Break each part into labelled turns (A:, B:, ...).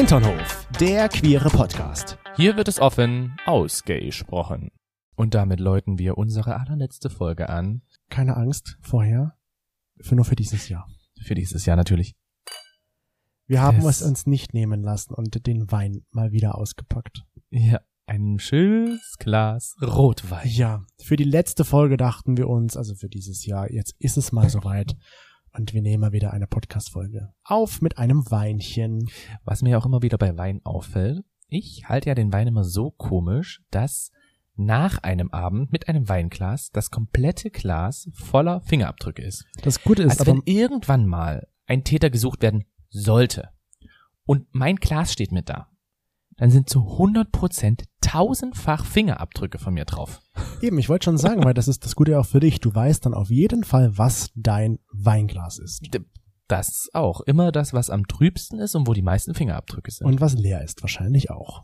A: Hinternhof, der queere Podcast.
B: Hier wird es offen ausgesprochen. Und damit läuten wir unsere allerletzte Folge an.
A: Keine Angst vorher, für nur für dieses Jahr.
B: Für dieses Jahr natürlich.
A: Wir haben
B: Es-
A: es uns nicht nehmen lassen und den Wein mal wieder ausgepackt.
B: Ja, ein schönes Glas Rotwein.
A: Ja, für die letzte Folge dachten wir uns, also für dieses Jahr, jetzt ist es mal soweit. Und wir nehmen mal wieder eine Podcast-Folge auf mit einem Weinchen.
B: Was mir auch immer wieder bei Wein auffällt, ich halte ja den Wein immer so komisch, dass nach einem Abend mit einem Weinglas das komplette Glas voller Fingerabdrücke ist.
A: Das Gute ist
B: Als
A: aber,
B: wenn irgendwann mal ein Täter gesucht werden sollte und mein Glas steht mit da, dann sind zu 100% tausendfach Fingerabdrücke von mir drauf.
A: eben, ich wollte schon sagen, weil das ist das Gute auch für dich. Du weißt dann auf jeden Fall, was dein Weinglas ist.
B: Das auch. Immer das, was am trübsten ist und wo die meisten Fingerabdrücke sind.
A: Und was leer ist, wahrscheinlich auch.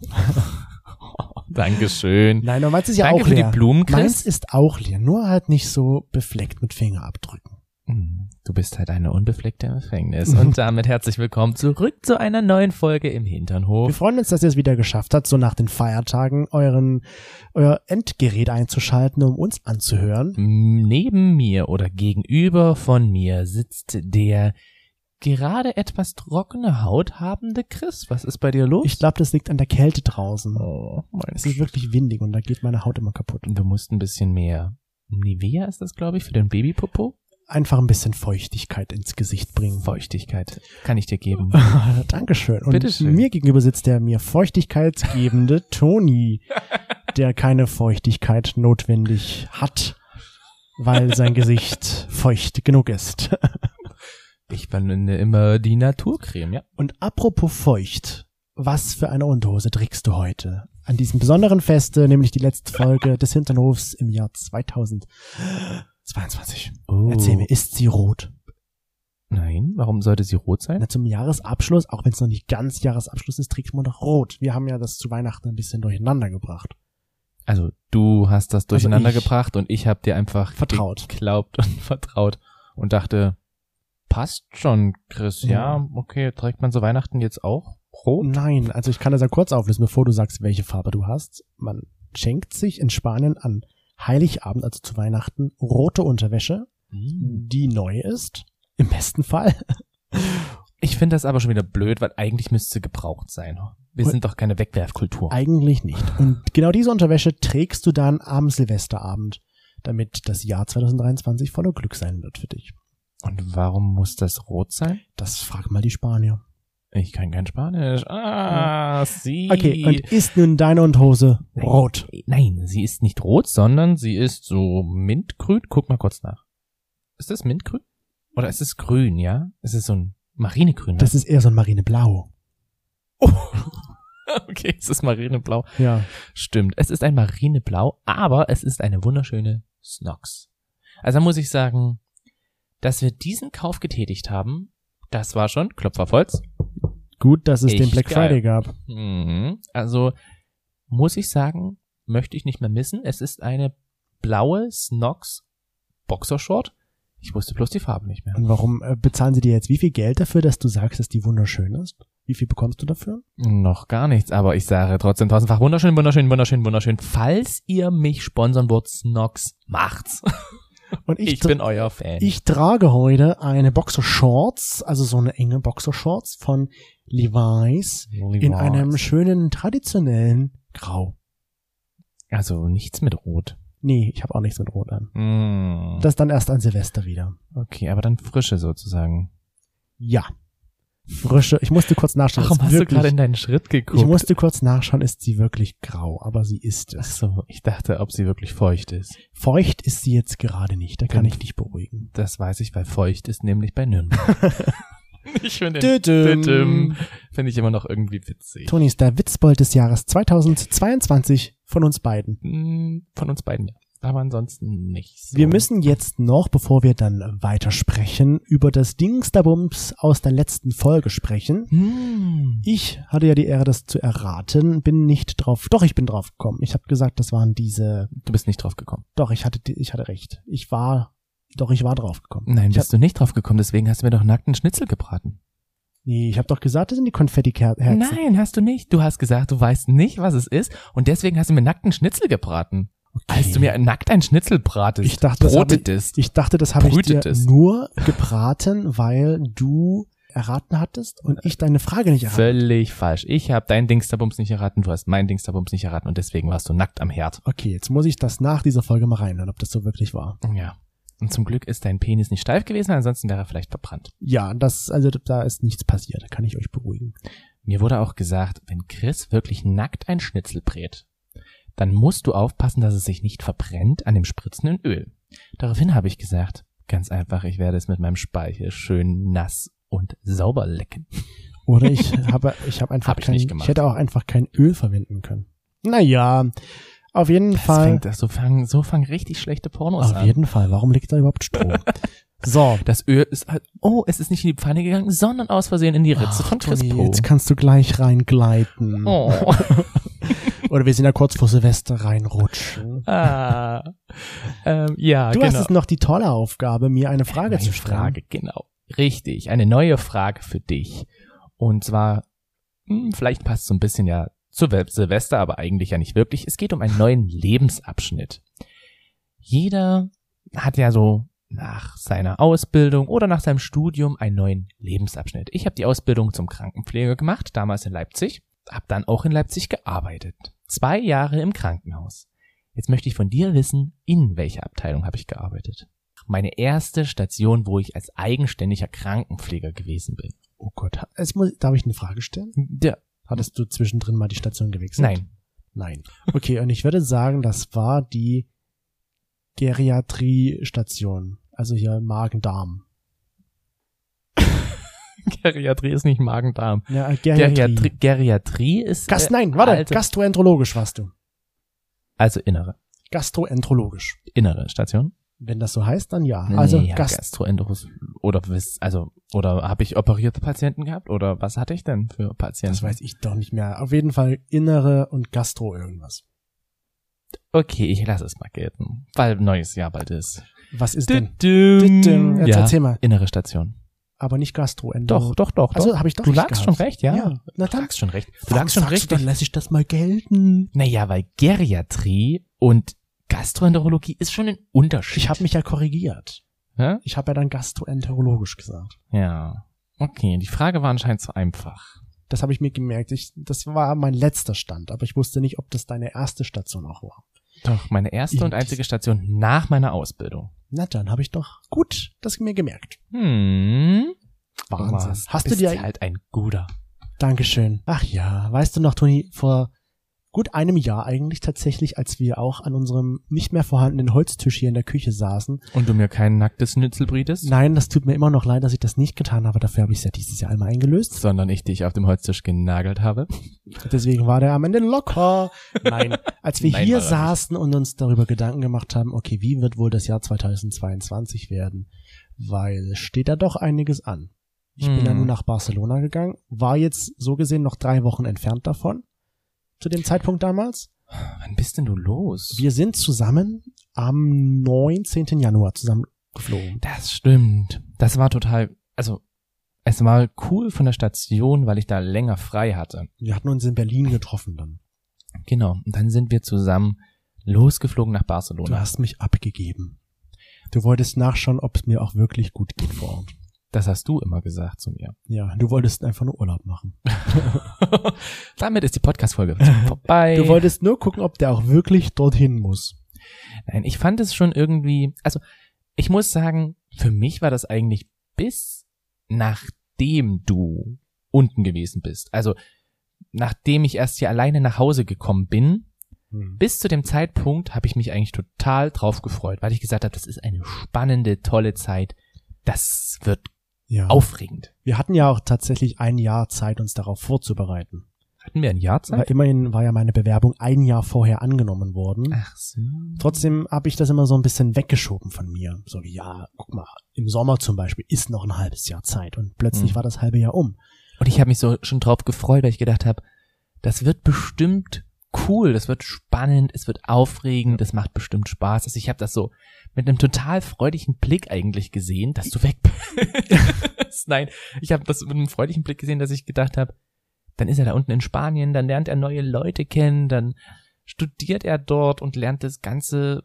B: Dankeschön.
A: Nein, aber meins ist ja
B: Danke
A: auch
B: für
A: leer.
B: die Blumen, Chris.
A: Meins ist auch leer, nur halt nicht so befleckt mit Fingerabdrücken.
B: Hm, Du bist halt eine Unbefleckte im Gefängnis. Und damit herzlich willkommen zurück zu einer neuen Folge im
A: Wir
B: Hinternhof.
A: freuen uns, dass ihr es wieder geschafft habt, so nach den Feiertagen euren, euer Endgerät einzuschalten, um uns anzuhören.
B: Neben mir oder gegenüber von mir sitzt der gerade etwas trockene Haut habende Chris. Was ist bei dir los?
A: Ich glaube, das liegt an der Kälte draußen.
B: oh, mein
A: Es ist wirklich windig und da geht meine Haut immer kaputt.
B: Du musst ein bisschen mehr Nivea ist das, glaube ich, für den Babypopo.
A: Einfach ein bisschen Feuchtigkeit ins Gesicht bringen.
B: Feuchtigkeit kann ich dir geben.
A: Dankeschön. Und
B: Bitteschön.
A: mir gegenüber sitzt der mir feuchtigkeitsgebende Toni, der keine Feuchtigkeit notwendig hat, weil sein Gesicht feucht genug ist.
B: Ich verwende immer die Naturcreme, ja.
A: Und apropos feucht, was für eine Unterhose trägst du heute? An diesem besonderen Feste, nämlich die letzte Folge des Hinternhofs im Jahr 2022.
B: Oh.
A: Erzähl mir, ist sie rot?
B: Nein, warum sollte sie rot sein?
A: Na, zum Jahresabschluss, auch wenn es noch nicht ganz Jahresabschluss ist, trägt man doch rot. Wir haben ja das zu Weihnachten ein bisschen durcheinander gebracht.
B: Also du hast das durcheinander
A: ich-
B: gebracht und ich habe dir einfach
A: Vertraut.
B: geglaubt und vertraut und dachte, passt schon, Chris. Ja,
A: Ja.
B: okay, trägt man so Weihnachten jetzt auch rot?
A: Nein, also ich kann das ja kurz auflösen, bevor du sagst, welche Farbe du hast. Man schenkt sich in Spanien an Heiligabend, also zu Weihnachten, rote Unterwäsche,
B: Hm.
A: die neu ist. Im besten Fall.
B: Ich finde das aber schon wieder blöd, weil eigentlich müsste sie gebraucht sein. Wir sind doch keine Wegwerfkultur.
A: Eigentlich nicht. Und genau diese Unterwäsche trägst du dann am Silvesterabend, damit das Jahr 2023 voller Glück sein wird für dich.
B: Und warum muss das rot sein?
A: Das frag mal die Spanier.
B: Ich kann kein Spanisch. Ah, sie.
A: Okay, und ist nun deine Unterhose rot?
B: Nein, sie ist nicht rot, sondern sie ist so mintgrün. Guck mal kurz nach. Ist das mintgrün? Oder ist es grün, ja? Es ist so ein Marinegrün. Ne?
A: Das ist eher so ein Marineblau.
B: okay, es ist Marineblau.
A: Ja.
B: Stimmt, es ist ein Marineblau, aber es ist eine wunderschöne Snox. Also muss ich sagen, dass wir diesen Kauf getätigt haben, das war schon Klopfer auf Holz.
A: Gut, dass es den
B: Echt
A: Black
B: geil.
A: Friday gab.
B: Mhm. Also muss ich sagen, möchte ich nicht mehr missen. Es ist eine blaue Snox Boxershort. Ich wusste bloß die Farbe nicht mehr.
A: Und warum äh, bezahlen sie dir jetzt wie viel Geld dafür, dass du sagst, dass die wunderschön ist? Wie viel bekommst du dafür?
B: Noch gar nichts, aber ich sage trotzdem tausendfach wunderschön, wunderschön, wunderschön, wunderschön. Falls ihr mich sponsern wollt, Snox, macht's.
A: Und ich,
B: Ich bin euer Fan.
A: ich trage heute eine Boxershorts, also so eine enge Boxershorts von Levi's in einem schönen traditionellen Grau.
B: Also nichts mit Rot.
A: Nee, ich habe auch nichts mit Rot an.
B: Mm.
A: Das dann erst an Silvester wieder.
B: Okay, aber dann frische sozusagen.
A: Ja. Frische. Ich musste kurz nachschauen.
B: Warum
A: ist
B: hast du
A: wirklich,
B: gerade in deinen Schritt geguckt?
A: Ich musste kurz nachschauen, ist sie wirklich grau, aber sie ist
B: Ach
A: es.
B: so, ich dachte, ob sie wirklich feucht ist.
A: Feucht ist sie jetzt gerade nicht, da kann ich dich beruhigen.
B: Das weiß ich, weil feucht ist nämlich bei Nürnberg. ich finde finde ich immer noch irgendwie witzig.
A: Toni ist der Witzbold des Jahres 2022 von uns beiden.
B: Hm, Von uns beiden ja. Aber ansonsten nicht so.
A: Wir müssen jetzt noch, bevor wir dann weitersprechen, über das Dingsterbums aus der letzten Folge sprechen.
B: Hm.
A: Ich hatte ja die Ehre, das zu erraten, bin nicht drauf, doch, ich bin drauf gekommen. Ich habe gesagt, das waren diese,
B: Du bist nicht drauf gekommen.
A: doch, ich hatte, ich hatte recht. Ich war, doch, ich war drauf gekommen.
B: Nein,
A: ich
B: bist du nicht drauf gekommen, deswegen hast du mir doch nackten Schnitzel gebraten.
A: Nee, ich habe doch gesagt, das sind die Konfetti-Herzen.
B: Nein, hast du nicht. Du hast gesagt, du weißt nicht, was es ist und deswegen hast du mir nackten Schnitzel gebraten. Als du mir nackt ein Schnitzel bratest,
A: Ich dachte, das hab ich-
B: brotetest.
A: Ich dachte, das habe ich dir nur gebraten, weil du erraten hattest und ich deine Frage nicht erraten.
B: Völlig falsch. Ich habe dein Dingsterbums nicht erraten, du hast mein Dingsterbums nicht erraten und deswegen warst du nackt am Herd.
A: Okay, jetzt muss ich das nach dieser Folge mal reinhören, ob das so wirklich war.
B: Ja. Und zum Glück ist dein Penis nicht steif gewesen, ansonsten wäre er vielleicht verbrannt.
A: Ja, das, also da ist nichts passiert, da kann ich euch beruhigen.
B: Mir wurde auch gesagt, wenn Chris wirklich nackt ein Schnitzel brät, dann musst du aufpassen, dass es sich nicht verbrennt an dem spritzenden Öl. Daraufhin habe ich gesagt, ganz einfach, ich werde es mit meinem Speichel schön nass und sauber lecken.
A: Oder ich habe, ich habe einfach
B: Hab ich
A: kein,
B: nicht gemacht.
A: ich hätte auch einfach kein Öl verwenden können. Naja, auf jeden
B: Das
A: Fall.
B: fängt, das, so fangen, so fangen richtig schlechte Pornos
A: Auf
B: an.
A: jeden Fall. Warum liegt da überhaupt Strom? so.
B: Das Öl ist halt, oh, es ist nicht in die Pfanne gegangen, sondern aus Versehen in die Ritze
A: Ach,
B: von Chris
A: Toni, jetzt kannst du gleich reingleiten.
B: Oh.
A: Oder wir sind ja kurz vor Silvester reinrutschen.
B: ah. ähm, ja,
A: Du
B: genau.
A: hast es noch die tolle Aufgabe, mir eine Frage
B: Eine
A: zu stellen.
B: Frage, genau. Richtig, eine neue Frage für dich. Und zwar, hm, vielleicht passt so ein bisschen ja zu Silvester, aber eigentlich ja nicht wirklich. Es geht um einen neuen Lebensabschnitt. Jeder hat ja so nach seiner Ausbildung oder nach seinem Studium einen neuen Lebensabschnitt. Ich habe die Ausbildung zum Krankenpfleger gemacht, damals in Leipzig, habe dann auch in Leipzig gearbeitet. Zwei Jahre im Krankenhaus. Jetzt möchte ich von dir wissen, in welcher Abteilung habe ich gearbeitet? Meine erste Station, wo ich als eigenständiger Krankenpfleger gewesen bin.
A: Oh Gott. Jetzt muss, darf ich eine Frage stellen?
B: Ja,
A: Hattest du zwischendrin mal die Station gewechselt?
B: nein.
A: Nein. Okay, und ich würde sagen, das war die Geriatrie-Station. Also hier Magen-Darm.
B: Geriatrie ist nicht Magen-Darm.
A: Ja, äh, Geriatrie.
B: Geriatrie, ist
A: Gast,
B: äh,
A: nein, warte,
B: alte-
A: gastroenterologisch warst du.
B: also innere,
A: Gastroenterologisch.
B: innere Station.
A: Wenn das so heißt, dann ja. Also
B: nee, ja,
A: Gast.
B: Gastroenteros oder also oder habe ich operierte Patienten gehabt oder was hatte ich denn für Patienten?
A: Das weiß ich doch nicht mehr. Auf jeden Fall innere und Gastro irgendwas.
B: Okay, ich lasse es mal gelten, weil neues Jahr bald ist.
A: Was ist denn?
B: Dü-düm.
A: Dü-düm. Jetzt
B: Ja,
A: erzähl mal.
B: innere Station.
A: Aber nicht Gastroenterologisch.
B: Doch, doch, doch.
A: Also habe ich doch
B: du lagst
A: gehabt.
B: schon recht, ja.
A: Ja. Na
B: Du
A: dann.
B: lagst schon recht. Du lagst schon recht.
A: Du, dann lasse ich das mal gelten.
B: Naja, weil Geriatrie und Gastroenterologie ist schon ein Unterschied.
A: Ich habe mich ja korrigiert.
B: ja?
A: Ich habe ja dann gastroenterologisch gesagt.
B: ja. Okay, die Frage war anscheinend zu einfach.
A: Das habe ich mir gemerkt. Ich, das war mein letzter Stand, aber ich wusste nicht, ob das deine erste Station auch war.
B: Doch, meine erste und einzige Station nach meiner Ausbildung.
A: Na dann habe ich doch gut das mir gemerkt.
B: Hm.
A: Wahnsinn.
B: Thomas,
A: Hast du dir
B: halt ein guter.
A: Dankeschön. Ach ja, weißt du noch, Toni, vor gut einem Jahr eigentlich tatsächlich, als wir auch an unserem nicht mehr vorhandenen Holztisch hier in der Küche saßen.
B: Und du mir kein nacktes Schnitzel brietest?
A: Nein, das tut mir immer noch leid, dass ich das nicht getan habe. Dafür habe ich es ja dieses Jahr einmal eingelöst.
B: Sondern ich dich auf dem Holztisch genagelt habe.
A: Deswegen war der am Ende locker. Nein, als wir
B: Nein,
A: hier
B: er
A: saßen und uns darüber Gedanken gemacht haben, okay, wie wird wohl das Jahr 2022 werden? Weil es steht da doch einiges an. Ich bin ja
B: Hm.
A: nun nach Barcelona gegangen, war jetzt so gesehen noch drei Wochen entfernt davon. Zu dem Zeitpunkt damals.
B: Wann bist denn du los?
A: Wir sind zusammen am 19. Januar zusammen geflogen.
B: Das stimmt. Das war total, also, es war cool von der Station, weil ich da länger frei hatte.
A: Wir hatten uns in Berlin getroffen dann.
B: Genau. Und dann sind wir zusammen losgeflogen nach
A: Du
B: Barcelona.
A: hast mich abgegeben. Du wolltest nachschauen, ob es mir auch wirklich gut geht vor Ort.
B: Das hast du immer gesagt zu mir.
A: Ja, du wolltest einfach nur Urlaub machen.
B: Damit ist die Podcast-Folge vorbei.
A: Du wolltest nur gucken, ob der auch wirklich dorthin muss.
B: Nein, ich fand es schon irgendwie, also ich muss sagen, für mich war das eigentlich bis nachdem du unten gewesen bist. Also nachdem ich erst hier alleine nach Hause gekommen bin,
A: Hm.
B: bis zu dem Zeitpunkt habe ich mich eigentlich total drauf gefreut, weil ich gesagt habe, das ist eine spannende, tolle Zeit. Das wird
A: Ja.
B: aufregend.
A: Wir hatten ja auch tatsächlich ein Jahr Zeit, uns darauf vorzubereiten.
B: Hatten wir ein Jahr Zeit?
A: immerhin war ja meine Bewerbung ein Jahr vorher angenommen worden.
B: Ach so.
A: Trotzdem habe ich das immer so ein bisschen weggeschoben von mir. So wie, ja, guck mal, im Sommer zum Beispiel ist noch ein halbes Jahr Zeit und plötzlich
B: Mhm.
A: war das halbe Jahr um.
B: Und ich habe mich so schon drauf gefreut, weil ich gedacht habe, das wird bestimmt cool, das wird spannend, es wird aufregend, das macht bestimmt Spaß. Also ich habe das so mit einem total freudigen Blick eigentlich gesehen, dass du weg bist. Nein, ich habe das mit einem freudigen Blick gesehen, dass ich gedacht habe, dann ist er da unten in Spanien, dann lernt er neue Leute kennen, dann studiert er dort und lernt das ganze,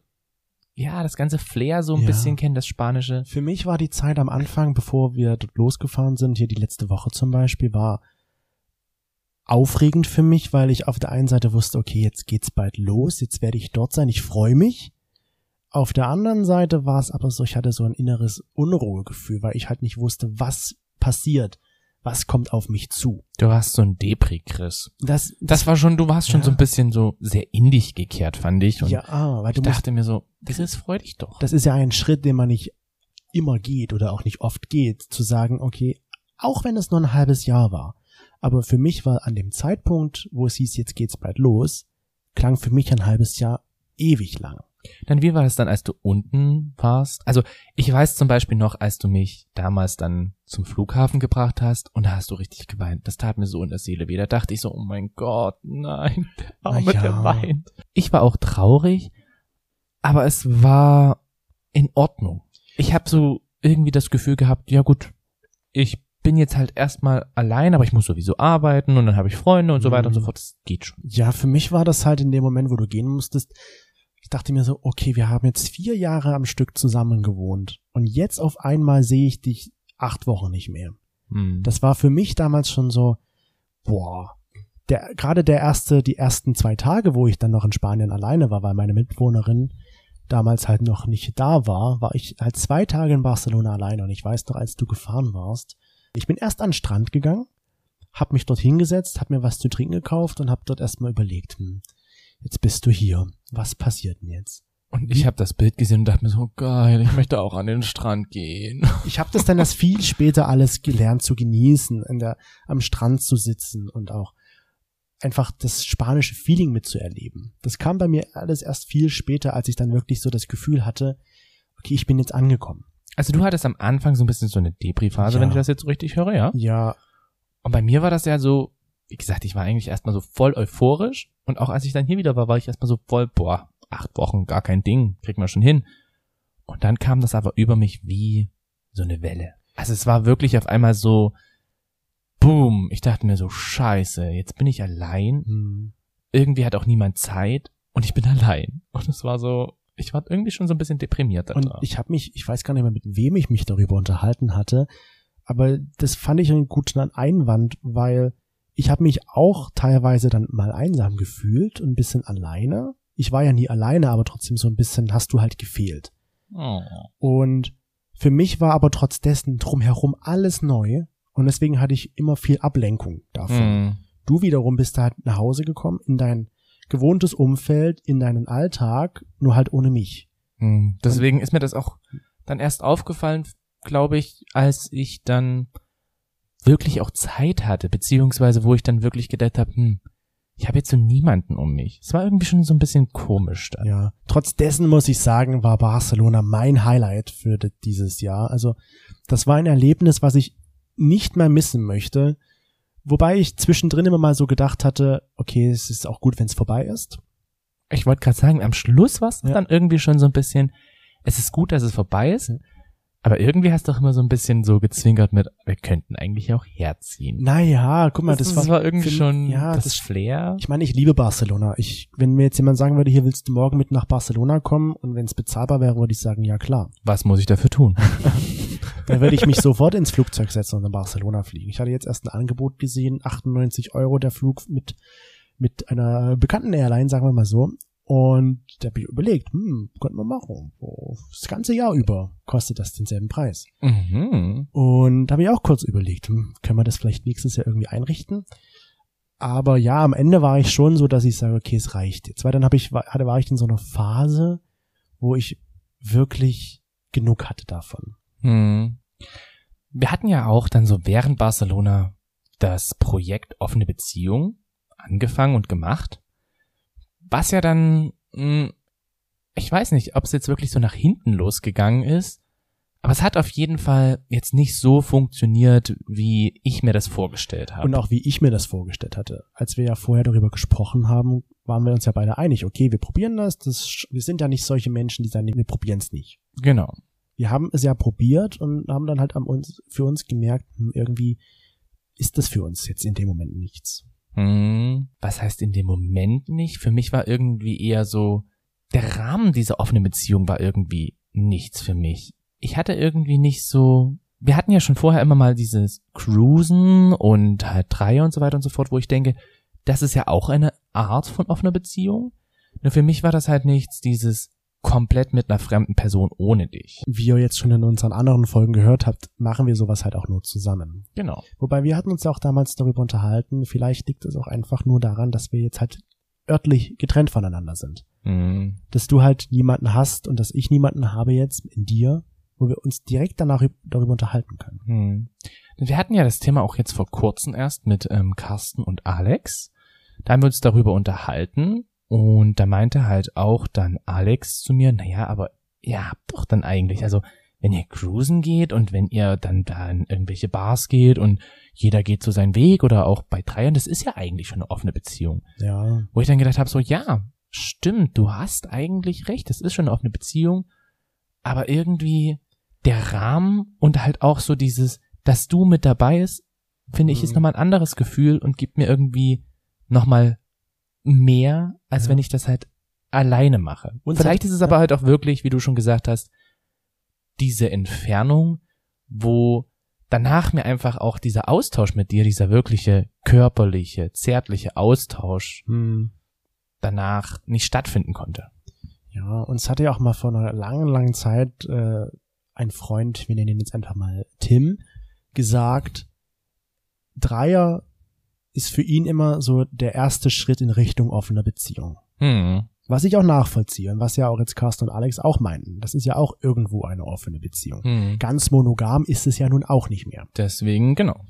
B: ja, das ganze Flair so ein
A: Ja.
B: bisschen kennen, das Spanische.
A: Für mich war die Zeit am Anfang, bevor wir dort losgefahren sind, hier die letzte Woche zum Beispiel, war aufregend für mich, weil ich auf der einen Seite wusste, okay, jetzt geht's bald los, jetzt werde ich dort sein, ich freue mich. Auf der anderen Seite war es aber so, ich hatte so ein inneres Unruhegefühl, weil ich halt nicht wusste, was passiert, was kommt auf mich zu.
B: Du warst so ein Depri, Chris.
A: Das,
B: Das war schon, du warst schon
A: Ja.
B: so ein bisschen so sehr in dich gekehrt, fand ich. Und
A: ja, ah, weil
B: ich
A: du musst,
B: dachte mir so, das ist freu dich doch.
A: das ist ja ein Schritt, den man nicht immer geht oder auch nicht oft geht, zu sagen, okay, auch wenn es nur ein halbes Jahr war, aber für mich war an dem Zeitpunkt, wo es hieß, jetzt geht's bald los, klang für mich ein halbes Jahr ewig lang.
B: Dann wie war das dann, als du unten warst? Also ich weiß zum Beispiel noch, als du mich damals dann zum Flughafen gebracht hast und da hast du richtig geweint. Das tat mir so in der Seele weh. Da dachte ich so, oh mein Gott, nein, der Arme,
A: ja.
B: der weint. Ich war auch traurig, aber es war in Ordnung. Ich habe so irgendwie das Gefühl gehabt, ja gut, ich bin jetzt halt erstmal allein, aber ich muss sowieso arbeiten und dann habe ich Freunde und so weiter und so
A: Mhm.
B: fort. Das geht schon.
A: Ja, für mich war das halt in dem Moment, wo du gehen musstest, ich dachte mir so, okay, wir haben jetzt vier Jahre am Stück zusammen gewohnt und jetzt auf einmal sehe ich dich acht Wochen nicht mehr.
B: Hm.
A: Das war für mich damals schon so, boah, der, gerade der erste, die ersten zwei Tage, wo ich dann noch in Spanien alleine war, weil meine Mitbewohnerin damals halt noch nicht da war, war ich halt zwei Tage in Barcelona alleine und ich weiß noch, als du gefahren warst, ich bin erst an den Strand gegangen, hab mich dort hingesetzt, hab mir was zu trinken gekauft und hab dort erstmal überlegt, hm, jetzt bist du hier, was passiert denn jetzt?
B: Und ich habe das Bild gesehen und dachte mir so, geil, ich möchte auch an den Strand gehen.
A: Ich habe das dann erst viel später alles gelernt zu genießen, in der, am Strand zu sitzen und auch einfach das spanische Feeling mitzuerleben. Das kam bei mir alles erst viel später, als ich dann wirklich so das Gefühl hatte, okay, ich bin jetzt angekommen.
B: Also du hattest am Anfang so ein bisschen so eine Depri-Phase,
A: Ja.
B: wenn ich das jetzt so richtig höre, ja?
A: Ja,
B: Und bei mir war das ja so, wie gesagt, ich war eigentlich erstmal so voll euphorisch und auch als ich dann hier wieder war, war ich erstmal so voll, boah, acht Wochen, gar kein Ding, kriegt man schon hin. Und dann kam das aber über mich wie so eine Welle. Also es war wirklich auf einmal so, boom, ich dachte mir so, scheiße, jetzt bin ich allein,
A: hm,
B: irgendwie hat auch niemand Zeit und ich bin allein. Und es war so, ich war irgendwie schon so ein bisschen deprimiert da.
A: und ich habe mich, ich weiß gar nicht mehr, mit wem ich mich darüber unterhalten hatte, aber das fand ich einen guten Einwand, weil ich habe mich auch teilweise dann mal einsam gefühlt und ein bisschen alleine. Ich war ja nie alleine, aber trotzdem so ein bisschen hast du halt gefehlt.
B: oh.
A: Und für mich war aber trotz dessen drumherum alles neu und deswegen hatte ich immer viel Ablenkung davon.
B: Hm.
A: Du wiederum bist halt nach Hause gekommen in dein gewohntes Umfeld, in deinen Alltag, nur halt ohne mich.
B: Hm, Deswegen ist mir das auch dann erst aufgefallen, glaube ich, als ich dann wirklich auch Zeit hatte, beziehungsweise wo ich dann wirklich gedacht habe, hm, ich habe jetzt so niemanden um mich. Es war irgendwie schon so ein bisschen komisch dann.
A: Ja. Trotz dessen muss ich sagen, war Barcelona mein Highlight für di- dieses Jahr. Also das war ein Erlebnis, was ich nicht mehr missen möchte. Wobei ich zwischendrin immer mal so gedacht hatte, okay, es ist auch gut, wenn es vorbei ist.
B: Ich wollte gerade sagen, am Schluss war es
A: Ja.
B: dann irgendwie schon so ein bisschen, es ist gut, dass es vorbei ist,
A: Ja.
B: Aber irgendwie hast du auch immer so ein bisschen so gezwinkert mit, wir könnten eigentlich auch herziehen.
A: Naja, guck mal, das,
B: das, war irgendwie
A: für-
B: schon
A: ja,
B: das,
A: das-
B: Flair.
A: Ich meine, ich liebe Barcelona. Ich, wenn mir jetzt jemand sagen würde, hier willst du morgen mit nach Barcelona kommen und wenn es bezahlbar wäre, würde ich sagen, ja klar.
B: Was muss ich dafür tun?
A: Dann würde ich mich sofort ins Flugzeug setzen und nach Barcelona fliegen. Ich hatte jetzt erst ein Angebot gesehen, 98 Euro der Flug mit, mit einer bekannten Airline, sagen wir mal so. Und da habe ich überlegt, hm, könnten wir machen. Das ganze Jahr über kostet das denselben Preis.
B: mhm.
A: Und da habe ich auch kurz überlegt, hm, können wir das vielleicht nächstes Jahr irgendwie einrichten? Aber ja, am Ende war ich schon so, dass ich sage, okay, es reicht jetzt. Weil dann habe ich, war, hatte, war ich in so einer Phase, wo ich wirklich genug hatte davon.
B: Hm. Wir hatten ja auch dann so während Barcelona das Projekt offene Beziehung angefangen und gemacht, was ja dann, mh, ich weiß nicht, ob es jetzt wirklich so nach hinten losgegangen ist, aber es hat auf jeden Fall jetzt nicht so funktioniert, wie ich mir das vorgestellt habe.
A: Und auch wie ich mir das vorgestellt hatte. Als wir ja vorher darüber gesprochen haben, waren wir uns ja beide einig, okay, wir probieren das, das wir sind ja nicht solche Menschen, die sagen, wir probieren es nicht.
B: genau.
A: wir haben es ja probiert und haben dann halt am uns, für uns gemerkt, hm, irgendwie ist das für uns jetzt in dem Moment nichts.
B: Hm, was heißt in dem Moment nicht? Für mich war irgendwie eher so, der Rahmen dieser offenen Beziehung war irgendwie nichts für mich. Ich hatte irgendwie nicht so, wir hatten ja schon vorher immer mal dieses Cruisen und halt Dreier und so weiter und so fort, wo ich denke, das ist ja auch eine Art von offener Beziehung. Nur für mich war das halt nichts, dieses komplett mit einer fremden Person ohne dich.
A: Wie ihr jetzt schon in unseren anderen Folgen gehört habt, machen wir sowas halt auch nur zusammen.
B: Genau.
A: Wobei wir hatten uns ja auch damals darüber unterhalten, vielleicht liegt es auch einfach nur daran, dass wir jetzt halt örtlich getrennt voneinander sind.
B: Mhm.
A: Dass du halt niemanden hast und dass ich niemanden habe jetzt in dir, wo wir uns direkt danach darüber unterhalten können.
B: Mhm. Wir hatten ja das Thema auch jetzt vor kurzem erst mit ähm, Carsten und Alex. Da haben wir uns darüber unterhalten und da meinte halt auch dann Alex zu mir, naja, aber ihr habt doch dann eigentlich, also wenn ihr cruisen geht und wenn ihr dann da in irgendwelche Bars geht und jeder geht so seinen Weg oder auch bei Dreiern, das ist ja eigentlich schon eine offene Beziehung.
A: Ja.
B: Wo ich dann gedacht habe, so ja, stimmt, du hast eigentlich recht, das ist schon eine offene Beziehung, aber irgendwie der Rahmen und halt auch so dieses, dass du mit dabei ist, finde ich,
A: Mhm.
B: ist nochmal ein anderes Gefühl und gibt mir irgendwie nochmal mehr, als
A: Ja.
B: wenn ich das halt alleine mache.
A: Und
B: Vielleicht ist es aber halt auch wirklich, wie du schon gesagt hast, diese Entfernung, wo danach mir einfach auch dieser Austausch mit dir, dieser wirkliche körperliche, zärtliche Austausch
A: Hm.
B: danach nicht stattfinden konnte.
A: Ja, uns hatte ja auch mal vor einer langen, langen Zeit äh, ein Freund, wir nennen ihn jetzt einfach mal Tim, gesagt, Dreier ist für ihn immer so der erste Schritt in Richtung offener Beziehung.
B: Hm.
A: Was ich auch nachvollziehe und was ja auch jetzt Carsten und Alex auch meinten. Das ist ja auch irgendwo eine offene Beziehung.
B: Hm.
A: Ganz monogam ist es ja nun auch nicht mehr.
B: Deswegen, genau.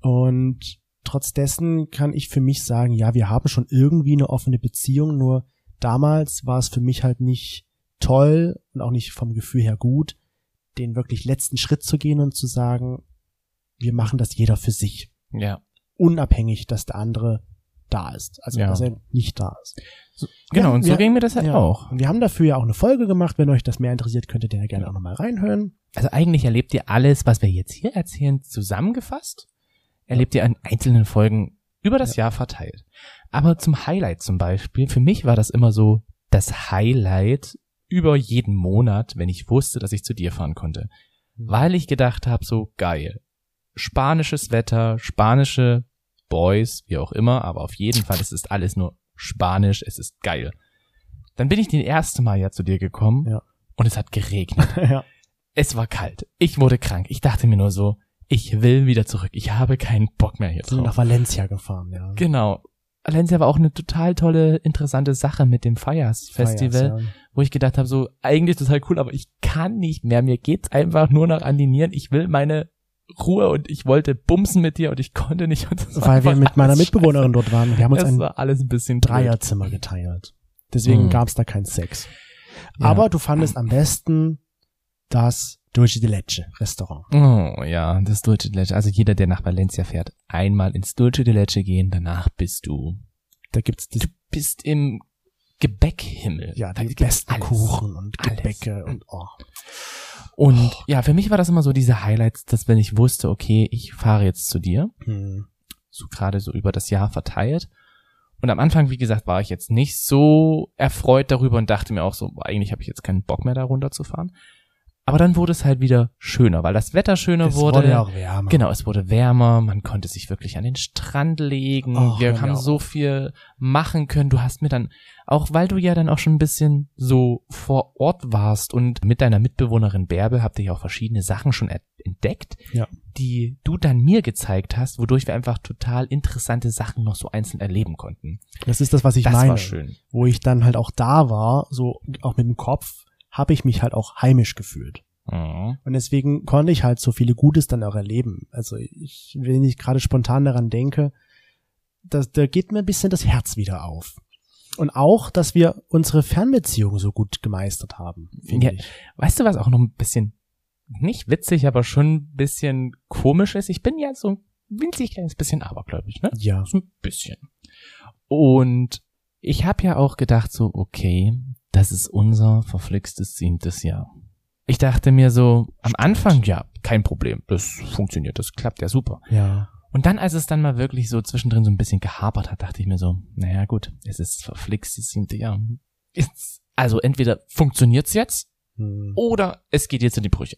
A: Und trotz dessen kann ich für mich sagen, ja, wir haben schon irgendwie eine offene Beziehung, nur damals war es für mich halt nicht toll und auch nicht vom Gefühl her gut, den wirklich letzten Schritt zu gehen und zu sagen, wir machen das jeder für sich,
B: Ja.
A: Unabhängig, dass der andere da ist, also
B: Ja.
A: dass er nicht da ist.
B: Genau,
A: Ja,
B: und so
A: wir-
B: ging mir das halt
A: Ja.
B: auch.
A: Und wir haben dafür ja auch eine Folge gemacht, wenn euch das mehr interessiert, könnt ihr da ja gerne auch nochmal reinhören.
B: Also eigentlich erlebt ihr alles, was wir jetzt hier erzählen, zusammengefasst. Erlebt ihr in einzelnen Folgen über das Jahr verteilt. Aber zum Highlight zum Beispiel, für mich war das immer so das Highlight über jeden Monat, wenn ich wusste, dass ich zu dir fahren konnte. Weil ich gedacht habe, so geil. Spanisches Wetter, spanische Boys, wie auch immer, aber auf jeden Fall, es ist alles nur Spanisch, es ist geil. Dann bin ich das erste Mal ja zu dir gekommen
A: Ja.
B: und es hat geregnet.
A: ja.
B: Es war kalt. Ich wurde krank. Ich dachte mir nur so, ich will wieder zurück. Ich habe keinen Bock mehr hier
A: Sind
B: drauf.
A: nach Valencia gefahren, ja.
B: Genau. Valencia war auch eine total tolle, interessante Sache mit dem Fires Festival,
A: Feiers, ja.
B: wo ich gedacht habe, so eigentlich total cool, aber ich kann nicht mehr. Mir geht's einfach nur noch an die Nieren. Ich will meine Ruhe und ich wollte bumsen mit dir und ich konnte nicht. Das
A: Weil wir mit meiner
B: alles
A: Mitbewohnerin dort waren. Wir haben uns
B: scheiße.
A: ein
B: Das alles ein bisschen blöd.
A: Dreierzimmer geteilt. Deswegen
B: Mhm.
A: gab's da keinen Sex.
B: Ja.
A: Aber du fandest am besten das Dulce de Leche Restaurant.
B: Oh ja, das Dulce de Leche. Also jeder, der nach Valencia fährt, einmal ins Dulce de Leche gehen, danach bist du
A: Da gibt's die,
B: du bist im Gebäckhimmel.
A: ja,
B: Da gibt's
A: besten
B: alles.
A: Kuchen und
B: Alles.
A: Gebäcke und oh.
B: Und ja, für mich war das immer so diese Highlights, dass wenn ich wusste, okay, ich fahre jetzt zu dir,
A: Hm.
B: so gerade so über das Jahr verteilt. Und am Anfang, wie gesagt, war ich jetzt nicht so erfreut darüber und dachte mir auch so, eigentlich habe ich jetzt keinen Bock mehr da runterzufahren. Aber dann wurde es halt wieder schöner, weil das Wetter schöner
A: Es
B: wurde.
A: wurde ja auch wärmer.
B: Genau, es wurde wärmer, man konnte sich wirklich an den Strand legen,
A: hör
B: wir haben so viel machen können. Du hast mir dann, auch weil du ja dann auch schon ein bisschen so vor Ort warst und mit deiner Mitbewohnerin Bärbel habt ihr ja auch verschiedene Sachen schon entdeckt,
A: Ja.
B: die du dann mir gezeigt hast, wodurch wir einfach total interessante Sachen noch so einzeln erleben konnten.
A: Das ist das, was ich
B: das
A: meine.
B: war schön.
A: Wo ich dann halt auch da war, so auch mit dem Kopf, habe ich mich halt auch heimisch gefühlt.
B: Mhm.
A: Und deswegen konnte ich halt so viele Gutes dann auch erleben. Also ich, wenn ich gerade spontan daran denke, das, da geht mir ein bisschen das Herz wieder auf. Und auch, dass wir unsere Fernbeziehung so gut gemeistert haben, finde
B: Ja.
A: ich.
B: Weißt du, was auch noch ein bisschen, nicht witzig, aber schon ein bisschen komisch ist? Ich bin ja so ein winzig kleines bisschen abergläubig, ne?
A: Ja.
B: So ein bisschen. Und ich habe ja auch gedacht so, okay, das ist unser verflixtes siebtes Jahr. ich dachte mir so, am Anfang, ja, kein Problem, das funktioniert, das klappt ja super.
A: Ja.
B: Und dann, als es dann mal wirklich so zwischendrin so ein bisschen gehapert hat, dachte ich mir so, naja gut, es ist verflixt, das siebte Jahr. Jetzt, also entweder funktioniert's jetzt
A: Hm.
B: oder es geht jetzt in die Brüche.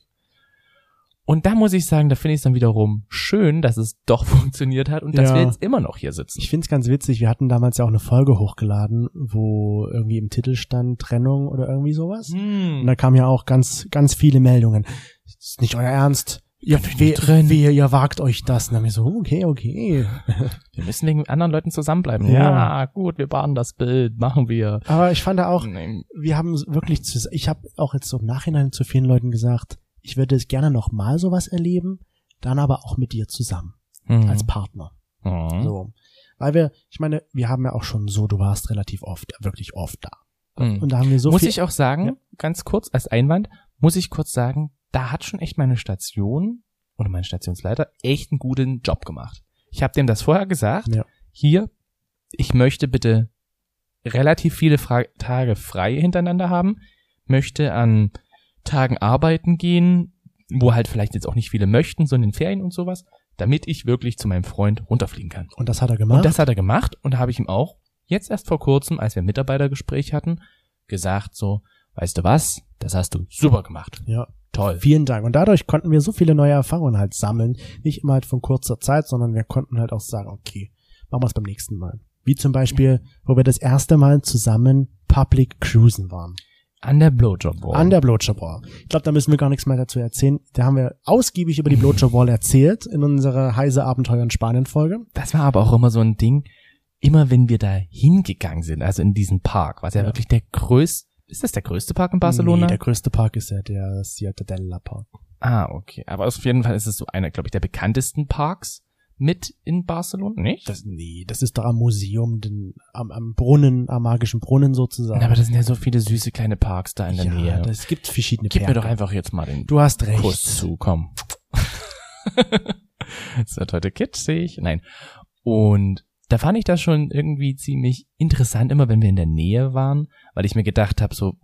B: Und da muss ich sagen, da finde ich es dann wiederum schön, dass es doch funktioniert hat und dass
A: Ja.
B: wir jetzt immer noch hier sitzen.
A: Ich find's ganz witzig, wir hatten damals ja auch eine Folge hochgeladen, wo irgendwie im Titel stand Trennung oder irgendwie sowas. Und
B: Hm.
A: da kamen ja auch ganz, ganz viele Meldungen. Ist nicht euer Ernst. Ihr, we, wehe, ihr wagt euch das. Und dann ich so, okay, okay.
B: Wir müssen wegen anderen Leuten zusammenbleiben.
A: Ja.
B: Ja, gut, wir bauen das Bild, machen wir.
A: Aber ich fand auch,
B: Nee.
A: wir haben wirklich, zu, ich habe auch jetzt so im Nachhinein zu vielen Leuten gesagt, ich würde es gerne noch mal sowas erleben, dann aber auch mit dir zusammen,
B: Hm.
A: als Partner.
B: Hm.
A: So. Weil wir, ich meine, wir haben ja auch schon so, du warst relativ oft, wirklich oft da.
B: Hm.
A: Und da haben wir so
B: muss ich auch sagen,
A: Ja.
B: ganz kurz als Einwand, muss ich kurz sagen, da hat schon echt meine Station oder mein Stationsleiter echt einen guten Job gemacht. Ich habe dem das vorher gesagt.
A: Ja.
B: Hier, ich möchte bitte relativ viele Fra Tage frei hintereinander haben, möchte an Tagen arbeiten gehen, wo halt vielleicht jetzt auch nicht viele möchten, so in den Ferien und sowas, damit ich wirklich zu meinem Freund runterfliegen kann.
A: und das hat er gemacht.
B: Und das hat er gemacht und da habe ich ihm auch jetzt erst vor kurzem, als wir ein Mitarbeitergespräch hatten, gesagt so, weißt du was, das hast du super gemacht.
A: ja.
B: Toll.
A: Vielen Dank. Und dadurch konnten wir so viele neue Erfahrungen halt sammeln. Nicht immer halt von kurzer Zeit, sondern wir konnten halt auch sagen, okay, machen wir es beim nächsten Mal. Wie zum Beispiel, wo wir das erste Mal zusammen Public Cruisen waren.
B: An der Blowjob Wall.
A: An der Blowjob Wall. Ich glaube, da müssen wir gar nichts mehr dazu erzählen. Da haben wir ausgiebig über die Blowjob Wall erzählt in unserer Heise Abenteuer in Spanien Folge.
B: das war aber auch immer so ein Ding, immer wenn wir da hingegangen sind, also in diesen Park, was ja,
A: Ja.
B: wirklich der größte, ist das der größte Park in Barcelona?
A: Nee, der größte Park ist ja der Ciutadella Park.
B: ah, okay. Aber auf jeden Fall ist es so einer, glaube ich, der bekanntesten Parks mit in Barcelona, nicht?
A: Das, nee, das ist doch am Museum, den, am, am Brunnen, am magischen Brunnen sozusagen.
B: aber das sind ja so viele süße kleine Parks da in der
A: ja,
B: Nähe.
A: Es gibt verschiedene
B: Gib mir
A: Perlen.
B: doch einfach jetzt mal den
A: Du hast recht.
B: Kuss zu, komm. das wird heute kitschig. Nein. Und da fand ich das schon irgendwie ziemlich interessant, immer wenn wir in der Nähe waren, weil ich mir gedacht habe, so,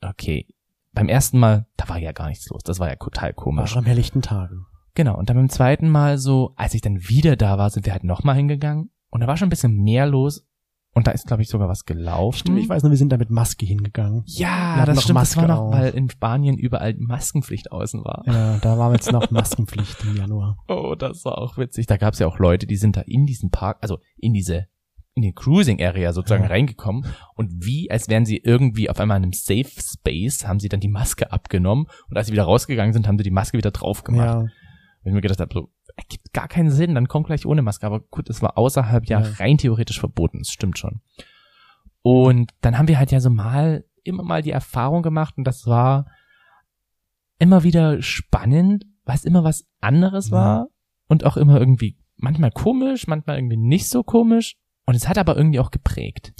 B: okay, beim ersten Mal, da war ja gar nichts los. Das war ja total komisch.
A: Auch am helllichten Tagen.
B: Genau. Und dann beim zweiten Mal so, als ich dann wieder da war, sind wir halt nochmal hingegangen. Und da war schon ein bisschen mehr los. Und da ist, glaube ich, sogar was gelaufen.
A: Stimmt, ich weiß nur, wir sind da mit Maske hingegangen.
B: Ja, das stimmt. Das
A: Maske
B: war noch,
A: auf.
B: weil in Spanien überall Maskenpflicht außen war.
A: Ja, da war jetzt noch Maskenpflicht im Januar.
B: Oh, das war auch witzig. Da gab es ja auch Leute, die sind da in diesen Park, also in diese in die Cruising Area sozusagen
A: Ja.
B: reingekommen und wie, als wären sie irgendwie auf einmal in einem Safe Space, haben sie dann die Maske abgenommen und als sie wieder rausgegangen sind, haben sie die Maske wieder drauf gemacht.
A: Ja,
B: Und ich mir gedacht habe, so, ergibt gar keinen Sinn, dann kommt gleich ohne Maske. Aber gut, es war außerhalb ja,
A: Ja.
B: rein theoretisch verboten, das stimmt schon. Und dann haben wir halt ja so mal, immer mal die Erfahrung gemacht und das war immer wieder spannend, weil es immer was anderes
A: Ja.
B: war und auch immer irgendwie manchmal komisch, manchmal irgendwie nicht so komisch. Und es hat aber irgendwie auch geprägt.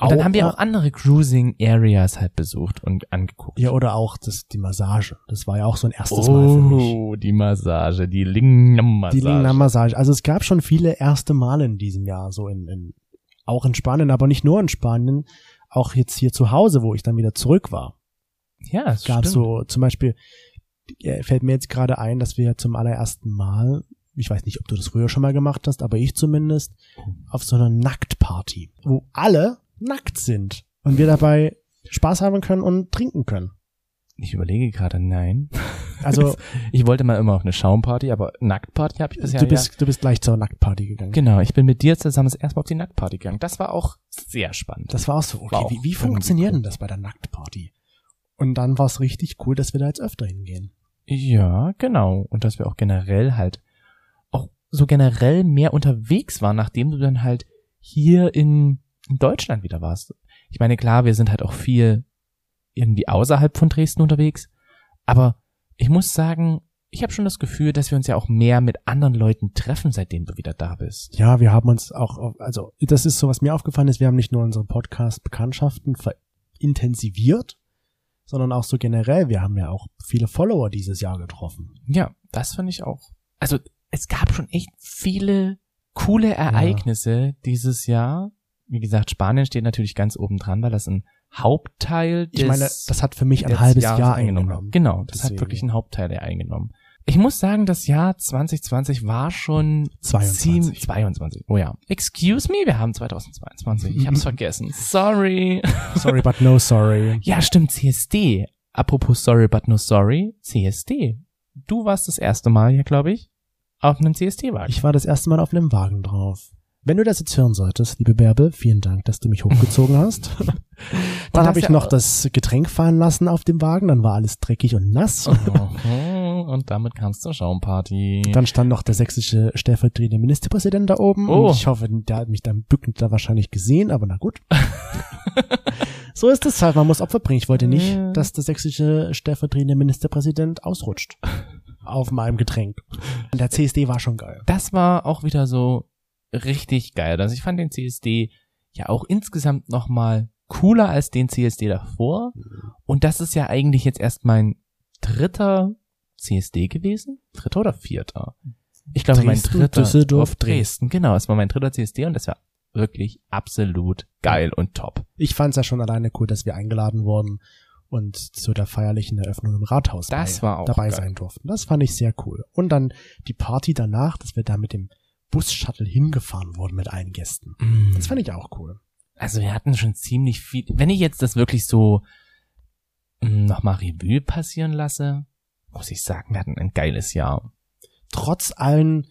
B: Und dann
A: Auch,
B: haben wir auch andere Cruising Areas halt besucht und angeguckt.
A: ja, oder auch das, die Massage. Das war ja auch so ein erstes Mal für mich.
B: Oh, die Massage, die Lingnam-Massage.
A: Die Lingnan-Massage. Also es gab schon viele erste Male in diesem Jahr, so in, in auch in Spanien, aber nicht nur in Spanien, auch jetzt hier zu Hause, wo ich dann wieder zurück war.
B: Ja, es
A: gab
B: stimmt.
A: so zum Beispiel, fällt mir jetzt gerade ein, dass wir zum allerersten Mal, ich weiß nicht, ob du das früher schon mal gemacht hast, aber ich zumindest, auf so einer Nacktparty, wo alle nackt sind und wir dabei Spaß haben können und trinken können.
B: Ich überlege gerade, nein.
A: Also
B: Ich wollte mal immer auf eine Schaumparty, aber Nacktparty habe ich bisher
A: du bist, du bist gleich zur Nacktparty gegangen.
B: ja. Genau, ich bin mit dir zusammen das erste Mal auf die Nacktparty gegangen. Das war auch sehr spannend.
A: Das war auch so, okay,
B: auch
A: wie, wie funktioniert
B: cool.
A: denn das bei der Nacktparty? Und dann war es richtig cool, dass wir da jetzt öfter hingehen.
B: Ja, genau. Und dass wir auch generell halt auch so generell mehr unterwegs waren, nachdem du dann halt hier in, in Deutschland wieder warst. Ich meine, klar, wir sind halt auch viel irgendwie außerhalb von Dresden unterwegs, aber ich muss sagen, ich habe schon das Gefühl, dass wir uns ja auch mehr mit anderen Leuten treffen, seitdem du wieder da bist.
A: Ja, wir haben uns auch, also das ist so, was mir aufgefallen ist, wir haben nicht nur unsere Podcast-Bekanntschaften intensiviert, sondern auch so generell, wir haben ja auch viele Follower dieses Jahr getroffen.
B: Ja, das fand ich auch. Also es gab schon echt viele coole Ereignisse dieses Jahr. Wie gesagt, Spanien steht natürlich ganz oben dran, weil das ein Hauptteil des
A: Ich meine, das hat für mich ein halbes
B: Jahres
A: Jahr eingenommen.
B: Genau, das
A: Deswegen.
B: hat wirklich einen Hauptteil eingenommen. Ich muss sagen, das Jahr 2020 war schon
A: 22.
B: ziemlich 22. Oh ja. Excuse me, wir haben 2022. Ich hab's vergessen. Sorry.
A: Sorry, but no sorry.
B: Ja, stimmt, CSD. Apropos sorry, but no sorry. CSD. Du warst das erste Mal hier, glaube ich, auf einem CSD-Wagen.
A: Ich war das erste Mal auf einem Wagen drauf. Wenn du das jetzt hören solltest, liebe Bärbe, vielen Dank, dass du mich hochgezogen hast. dann habe ich noch das Getränk fallen lassen auf dem Wagen, dann war alles dreckig und nass.
B: Und damit kam's zur Schaumparty.
A: Dann stand noch der sächsische stellvertretende Ministerpräsident da oben.
B: Oh.
A: Und ich hoffe, der hat mich dann bückend da wahrscheinlich gesehen, aber na gut. so ist es halt, man muss Opfer bringen. Ich wollte nicht, dass der sächsische stellvertretende Ministerpräsident ausrutscht. Auf meinem Getränk. Und der CSD war schon geil.
B: das war auch wieder so richtig geil. Also ich fand den CSD ja auch insgesamt nochmal cooler als den CSD davor. Und das ist ja eigentlich jetzt erst mein dritter CSD gewesen. Dritter oder vierter? Ich glaube, mein dritter.
A: Düsseldorf,
B: Dresden. Genau, es war mein dritter CSD und das war wirklich absolut geil und top.
A: Ich fand es ja schon alleine cool, dass wir eingeladen wurden und zu der feierlichen Eröffnung im Rathaus
B: Das
A: bei-
B: war auch
A: dabei
B: geil.
A: sein durften. Das fand ich sehr cool. Und dann die Party danach, dass wir da mit dem Bus-Shuttle hingefahren wurden mit allen Gästen. Das fand ich auch cool.
B: Also wir hatten schon ziemlich viel. Wenn ich jetzt das wirklich so nochmal Revue passieren lasse, muss ich sagen, wir hatten ein geiles Jahr.
A: Trotz allen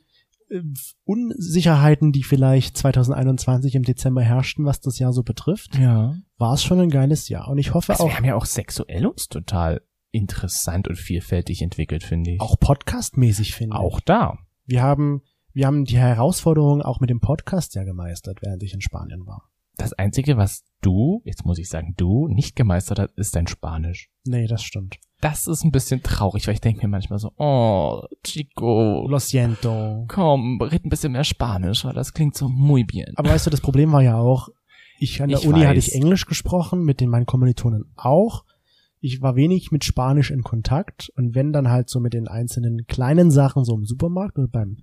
A: äh, Unsicherheiten, die vielleicht 2021 im Dezember herrschten, was das Jahr so betrifft,
B: Ja.
A: war es schon ein geiles Jahr. Und ich hoffe
B: Also
A: auch,
B: wir haben ja auch sexuell uns total interessant und vielfältig entwickelt, finde ich.
A: auch podcastmäßig finde ich.
B: auch da.
A: Wir haben, wir haben die Herausforderung auch mit dem Podcast ja gemeistert, während ich in Spanien war.
B: Das Einzige, was du, jetzt muss ich sagen, du nicht gemeistert hast, ist dein Spanisch.
A: Nee, das stimmt.
B: Das ist ein bisschen traurig, weil ich denke mir manchmal so, oh, Chico,
A: Lo siento.
B: komm, red ein bisschen mehr Spanisch, weil das klingt so muy bien.
A: Aber weißt du, das Problem war ja auch, ich an der
B: Ich
A: Uni hatte
B: weiß.
A: ich Englisch gesprochen, mit den meinen Kommilitonen auch. Ich war wenig mit Spanisch in Kontakt und wenn dann halt so mit den einzelnen kleinen Sachen so im Supermarkt oder beim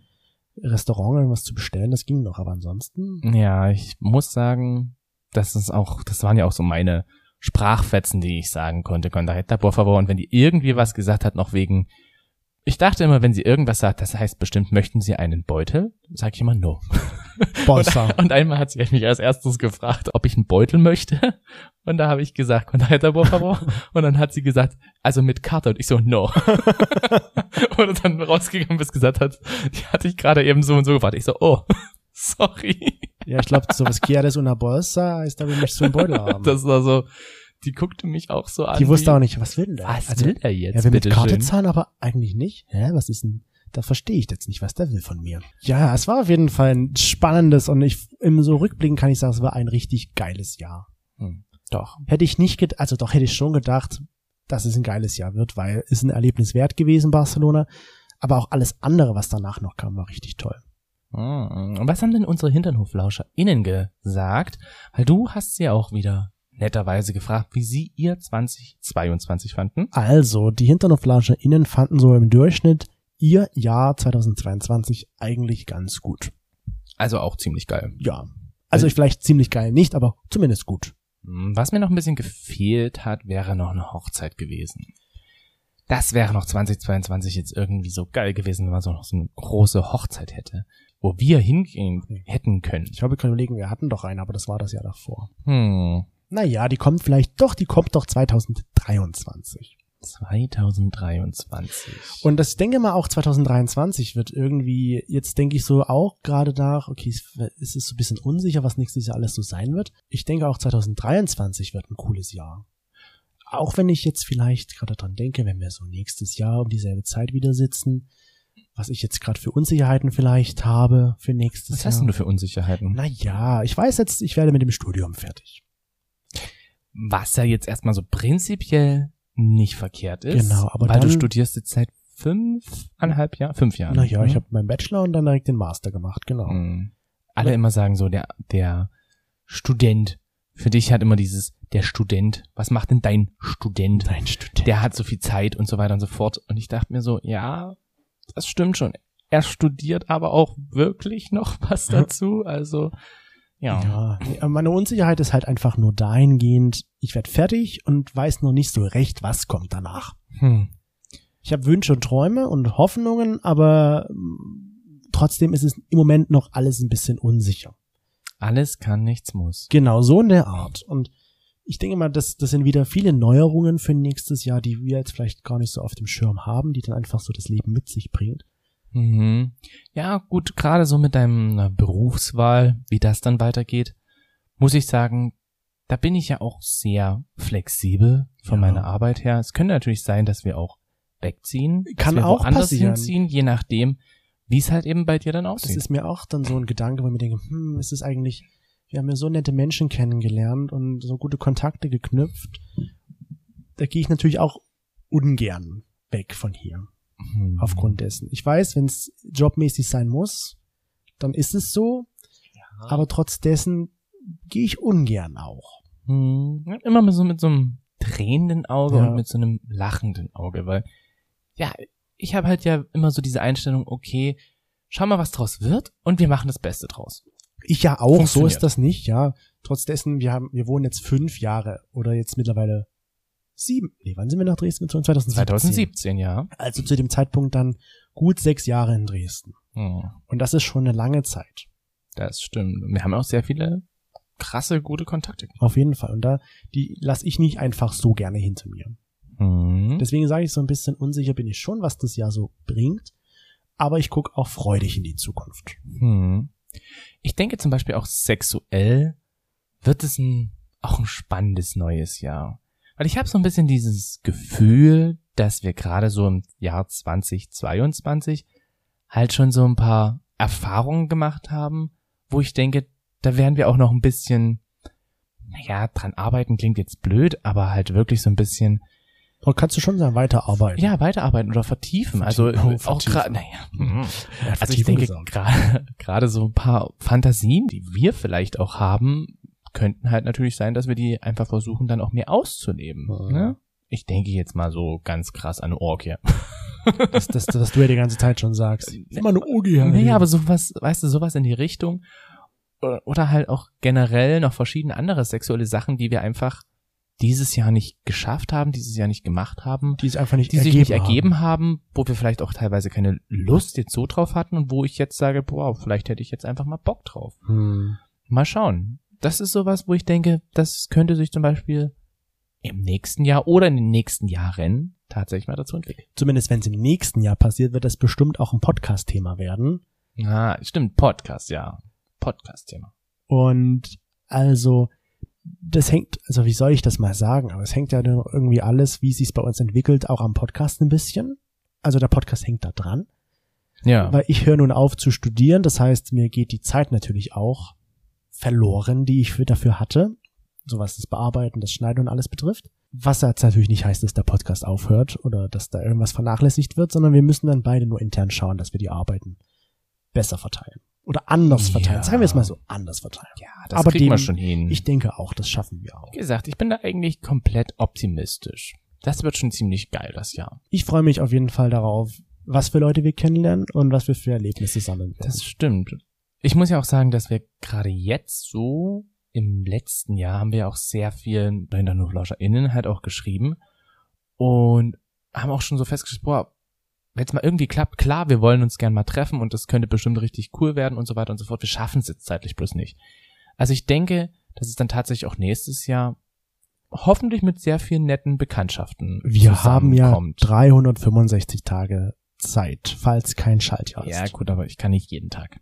A: Restaurant irgendwas zu bestellen, das ging noch, aber ansonsten
B: Ja, ich muss sagen, das ist auch, das waren ja auch so meine Sprachfetzen, die ich sagen konnte, Condaretta, por favor. Und wenn die irgendwie was gesagt hat, noch wegen, ich dachte immer, wenn sie irgendwas sagt, das heißt bestimmt, möchten sie einen Beutel? Sag ich immer no.
A: Bossa.
B: Und einmal hat sie mich als erstes gefragt, ob ich einen Beutel möchte. Und da habe ich gesagt, Condaretta, por favor. Und dann hat sie gesagt, also mit Karte. Und ich so, no. und dann rausgegangen bis gesagt hat, die hatte ich gerade eben so und so gefragt. Ich so, oh, sorry.
A: Ja, ich glaube, sowas Quieres una Bolsa heißt, da will ich so einen Beutel haben.
B: Das war so, die guckte mich auch so an.
A: Die wusste auch nicht, was will denn der?
B: Was
A: Also,
B: will er jetzt?
A: Er will mit Karte
B: schön?
A: zahlen, aber eigentlich nicht. Hä, was ist denn? Da verstehe ich jetzt nicht, was der will von mir. Ja, es war auf jeden Fall ein spannendes und ich im so Rückblicken kann ich sagen, es war ein richtig geiles Jahr.
B: Hm, doch.
A: Hätte ich nicht, ged also doch hätte ich schon gedacht, dass es ein geiles Jahr wird, weil es ein Erlebnis wert gewesen, Barcelona. Aber auch alles andere, was danach noch kam, war richtig toll.
B: Hm, Und was haben denn unsere HinternhoflauscherInnen gesagt? Weil du hast sie auch wieder netterweise gefragt, wie sie ihr 2022 fanden.
A: Also, die HinternoflauscherInnen fanden so im Durchschnitt ihr Jahr 2022 eigentlich ganz gut.
B: Also auch ziemlich geil.
A: Ja. Also ich vielleicht ziemlich geil nicht, aber zumindest gut.
B: Hm, Was mir noch ein bisschen gefehlt hat, wäre noch eine Hochzeit gewesen. Das wäre noch 2022 jetzt irgendwie so geil gewesen, wenn man so noch so eine große Hochzeit hätte, wo wir hingehen hätten können.
A: Ich habe gerade überlegen, wir hatten doch eine, aber das war das Jahr davor.
B: Hm,
A: Naja, die kommt vielleicht doch, die kommt doch 2023.
B: 2023.
A: Und das ich denke mal auch 2023 wird irgendwie, jetzt denke ich so auch gerade nach, okay, es es ist so ein bisschen unsicher, was nächstes Jahr alles so sein wird. Ich denke auch 2023 wird ein cooles Jahr. Auch wenn ich jetzt vielleicht gerade dran denke, wenn wir so nächstes Jahr um dieselbe Zeit wieder sitzen, was ich jetzt gerade für Unsicherheiten vielleicht habe für nächstes
B: Was
A: Jahr.
B: hast denn du für Unsicherheiten?
A: Naja, ich weiß jetzt, ich werde mit dem Studium fertig.
B: Was ja jetzt erstmal so prinzipiell nicht verkehrt ist.
A: Genau, aber
B: weil du
A: dann-
B: studierst jetzt seit fünfeinhalb Jahren, fünf Jahren.
A: Naja, ich
B: ne?
A: habe meinen Bachelor und dann direkt den Master gemacht, genau.
B: Mhm. Alle immer sagen so, der, der Student. Für dich hat immer dieses, der Student. Was macht denn dein Student?
A: Dein Student.
B: Der hat so viel Zeit und so weiter und so fort. Und ich dachte mir so, ja, das stimmt schon. Er studiert aber auch wirklich noch was dazu. Also, Ja.
A: Ja, meine Unsicherheit ist halt einfach nur dahingehend, ich werde fertig und weiß noch nicht so recht, was kommt danach.
B: Hm.
A: Ich habe Wünsche und Träume und Hoffnungen, aber mm, trotzdem ist es im Moment noch alles ein bisschen unsicher.
B: Alles kann, nichts muss.
A: Genau, so in der Art. Und ich denke mal, das, das sind wieder viele Neuerungen für nächstes Jahr, die wir jetzt vielleicht gar nicht so auf dem Schirm haben, die dann einfach so das Leben mit sich bringt.
B: Mhm. Ja, gut, gerade so mit deinem äh, Berufswahl, wie das dann weitergeht, muss ich sagen, da bin ich ja auch sehr flexibel von
A: Ja.
B: meiner Arbeit her. Es könnte natürlich sein, dass wir auch wegziehen,
A: Kann
B: dass wir
A: auch passieren.
B: hinziehen, je nachdem, wie es halt eben bei dir dann
A: Das
B: aussieht.
A: ist mir auch dann so ein Gedanke, wo ich mir denke, hm, ist es eigentlich, wir haben ja so nette Menschen kennengelernt und so gute Kontakte geknüpft. Da gehe ich natürlich auch ungern weg von hier,
B: Hm.
A: aufgrund dessen. Ich weiß, wenn es jobmäßig sein muss, dann ist es so, aber trotz dessen gehe ich ungern auch.
B: Hm, immer mit so, mit so einem tränenden Auge
A: Ja.
B: und mit so einem lachenden Auge, weil, ja, ich habe halt ja immer so diese Einstellung, okay, schau mal, was draus wird und wir machen das Beste draus.
A: Ich ja auch, so ist das nicht, ja. Trotz dessen, wir haben, wir wohnen jetzt fünf Jahre oder jetzt mittlerweile sieben. Nee, wann sind wir nach Dresden gezogen? 2017.
B: 2017, ja.
A: Also zu dem Zeitpunkt dann gut sechs Jahre in Dresden.
B: Hm,
A: Und das ist schon eine lange Zeit.
B: das stimmt. Wir haben auch sehr viele krasse, gute Kontakte.
A: Auf jeden Fall. Und da, die lasse ich nicht einfach so gerne hinter mir.
B: Hm.
A: Deswegen sage ich so ein bisschen unsicher bin ich schon, was das Jahr so bringt. Aber ich gucke auch freudig in die Zukunft.
B: Hm. Ich denke zum Beispiel auch sexuell wird es ein, auch ein spannendes neues Jahr. Weil ich habe so ein bisschen dieses Gefühl, dass wir gerade so im Jahr 2022 halt schon so ein paar Erfahrungen gemacht haben, wo ich denke, da werden wir auch noch ein bisschen, naja, dran arbeiten klingt jetzt blöd, aber halt wirklich so ein bisschen
A: Und kannst du schon sagen, weiterarbeiten.
B: ja, weiterarbeiten oder vertiefen. Also
A: Vertiefen. Oh,
B: auch gerade, naja. mhm.
A: Hat
B: Also ich denke gerade so ein paar Fantasien, die wir vielleicht auch haben, könnten halt natürlich sein, dass wir die einfach versuchen, dann auch mehr auszuleben.
A: Ja.
B: Ne? Ich denke jetzt mal so ganz krass an eine Orgie.
A: Das, das, das du ja die ganze Zeit schon sagst. Immer eine haben.
B: Naja, aber sowas, weißt du, sowas in die Richtung. Oder- halt auch generell noch verschiedene andere sexuelle Sachen, die wir einfach dieses Jahr nicht geschafft haben, dieses Jahr nicht gemacht haben.
A: die es einfach nicht
B: die sich
A: ergeben
B: nicht ergeben haben, wo wir vielleicht auch teilweise keine Lust jetzt so drauf hatten und wo ich jetzt sage, boah, vielleicht hätte ich jetzt einfach mal Bock drauf.
A: Haben. Hm.
B: Mal schauen. Das ist sowas, wo ich denke, das könnte sich zum Beispiel im nächsten Jahr oder in den nächsten Jahren tatsächlich mal dazu entwickeln.
A: Zumindest wenn es im nächsten Jahr passiert, wird das bestimmt auch ein Podcast-Thema werden.
B: Ah, stimmt, Podcast, ja. Podcast-Thema.
A: Und also, das hängt, also wie soll ich das mal sagen, aber es hängt ja irgendwie alles, wie es sich bei uns entwickelt, auch am Podcast ein bisschen. Also der Podcast hängt da dran,
B: Ja.
A: weil ich höre nun auf zu studieren, das heißt, mir geht die Zeit natürlich auch verloren, die ich für, dafür hatte, so was das Bearbeiten, das Schneiden und alles betrifft. Was jetzt natürlich nicht heißt, dass der Podcast aufhört oder dass da irgendwas vernachlässigt wird, sondern wir müssen dann beide nur intern schauen, dass wir die Arbeiten besser verteilen. Oder anders verteilen.
B: Ja.
A: Sagen wir es mal so, anders verteilen.
B: ja, das
A: aber
B: kriegen wir
A: dem-
B: schon hin.
A: Ich denke auch, das schaffen wir auch.
B: Wie gesagt, ich bin da eigentlich komplett optimistisch. Das wird schon ziemlich geil, das Jahr.
A: Ich freue mich auf jeden Fall darauf, was für Leute wir kennenlernen und was wir für Erlebnisse sammeln werden.
B: Das stimmt. Ich muss ja auch sagen, dass wir gerade jetzt so im letzten Jahr haben wir auch sehr viel bei den NurflauscherInnen halt auch geschrieben und haben auch schon so festgestellt, boah, wenn es mal irgendwie klappt, klar, wir wollen uns gern mal treffen und das könnte bestimmt richtig cool werden und so weiter und so fort. Wir schaffen es jetzt zeitlich bloß nicht. Also ich denke, dass es dann tatsächlich auch nächstes Jahr hoffentlich mit sehr vielen netten Bekanntschaften
A: wir haben ja
B: zusammenkommt.
A: 365 Tage Zeit, falls kein Schaltjahr ist.
B: Ja, gut, aber ich kann nicht jeden Tag.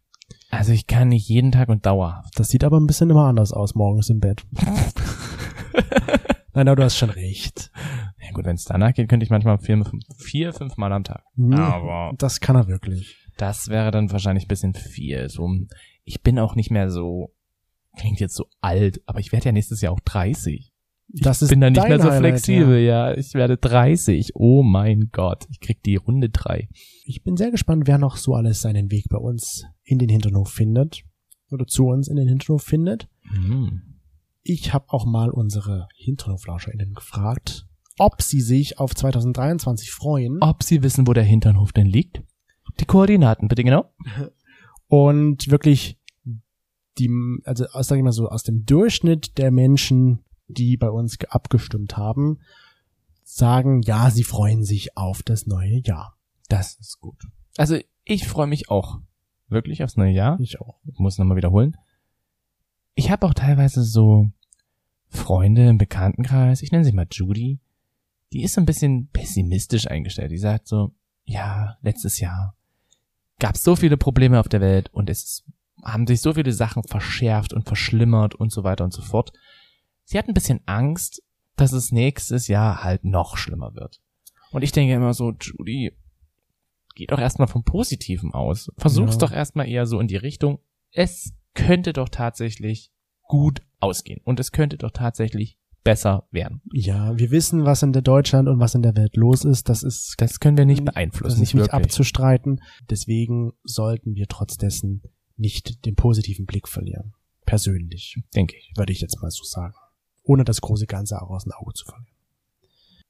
B: Also ich kann nicht jeden Tag und dauerhaft.
A: Das sieht aber ein bisschen immer anders aus morgens im Bett. Nein, aber du hast schon recht.
B: Ja gut, wenn es danach geht, könnte ich manchmal vier, fünf, vier, fünf Mal am Tag.
A: Hm,
B: Aber
A: Das kann er wirklich.
B: das wäre dann wahrscheinlich ein bisschen viel. So, ich bin auch nicht mehr so, klingt jetzt so alt, aber ich werde ja nächstes Jahr auch 30.
A: Das ist
B: bin dann nicht mehr so
A: Highlight,
B: flexibel,
A: Ja.
B: ja. Ich werde 30. Oh mein Gott, ich krieg die Runde drei.
A: Ich bin sehr gespannt, wer noch so alles seinen Weg bei uns in den Hinternhof findet. Oder zu uns in den Hinternhof findet.
B: Hm.
A: Ich habe auch mal unsere HinternhoflauscherInnen gefragt, ob sie sich auf 2023 freuen.
B: Ob Sie wissen, wo der Hinternhof denn liegt? Die Koordinaten, bitte genau.
A: und wirklich die, also sag ich mal so, aus dem Durchschnitt der Menschen, die bei uns abgestimmt haben, sagen, ja, sie freuen sich auf das neue Jahr.
B: Das ist gut. Also ich freue mich auch wirklich aufs neue Jahr.
A: Ich auch.
B: Ich muss nochmal wiederholen. Ich habe auch teilweise so Freunde im Bekanntenkreis, ich nenne sie mal Judy, die ist so ein bisschen pessimistisch eingestellt. Die sagt so, ja, letztes Jahr gab es so viele Probleme auf der Welt und es haben sich so viele Sachen verschärft und verschlimmert und so weiter und so fort. Sie hat ein bisschen Angst, dass es nächstes Jahr halt noch schlimmer wird. Und ich denke immer so, Judy, geh doch erstmal vom Positiven aus. Versuch's
A: Ja.
B: doch erstmal eher so in die Richtung, es könnte doch tatsächlich gut ausgehen und es könnte doch tatsächlich besser werden.
A: Ja, wir wissen, was in der Deutschland und was in der Welt los ist. Das ist,
B: Das können wir nicht
A: das
B: beeinflussen,
A: ist
B: nicht
A: nicht
B: wirklich.
A: abzustreiten. Deswegen sollten wir trotz dessen nicht den positiven Blick verlieren. Persönlich,
B: denke ich.
A: würde ich jetzt mal so sagen. Ohne das große Ganze auch aus dem Auge zu verlieren.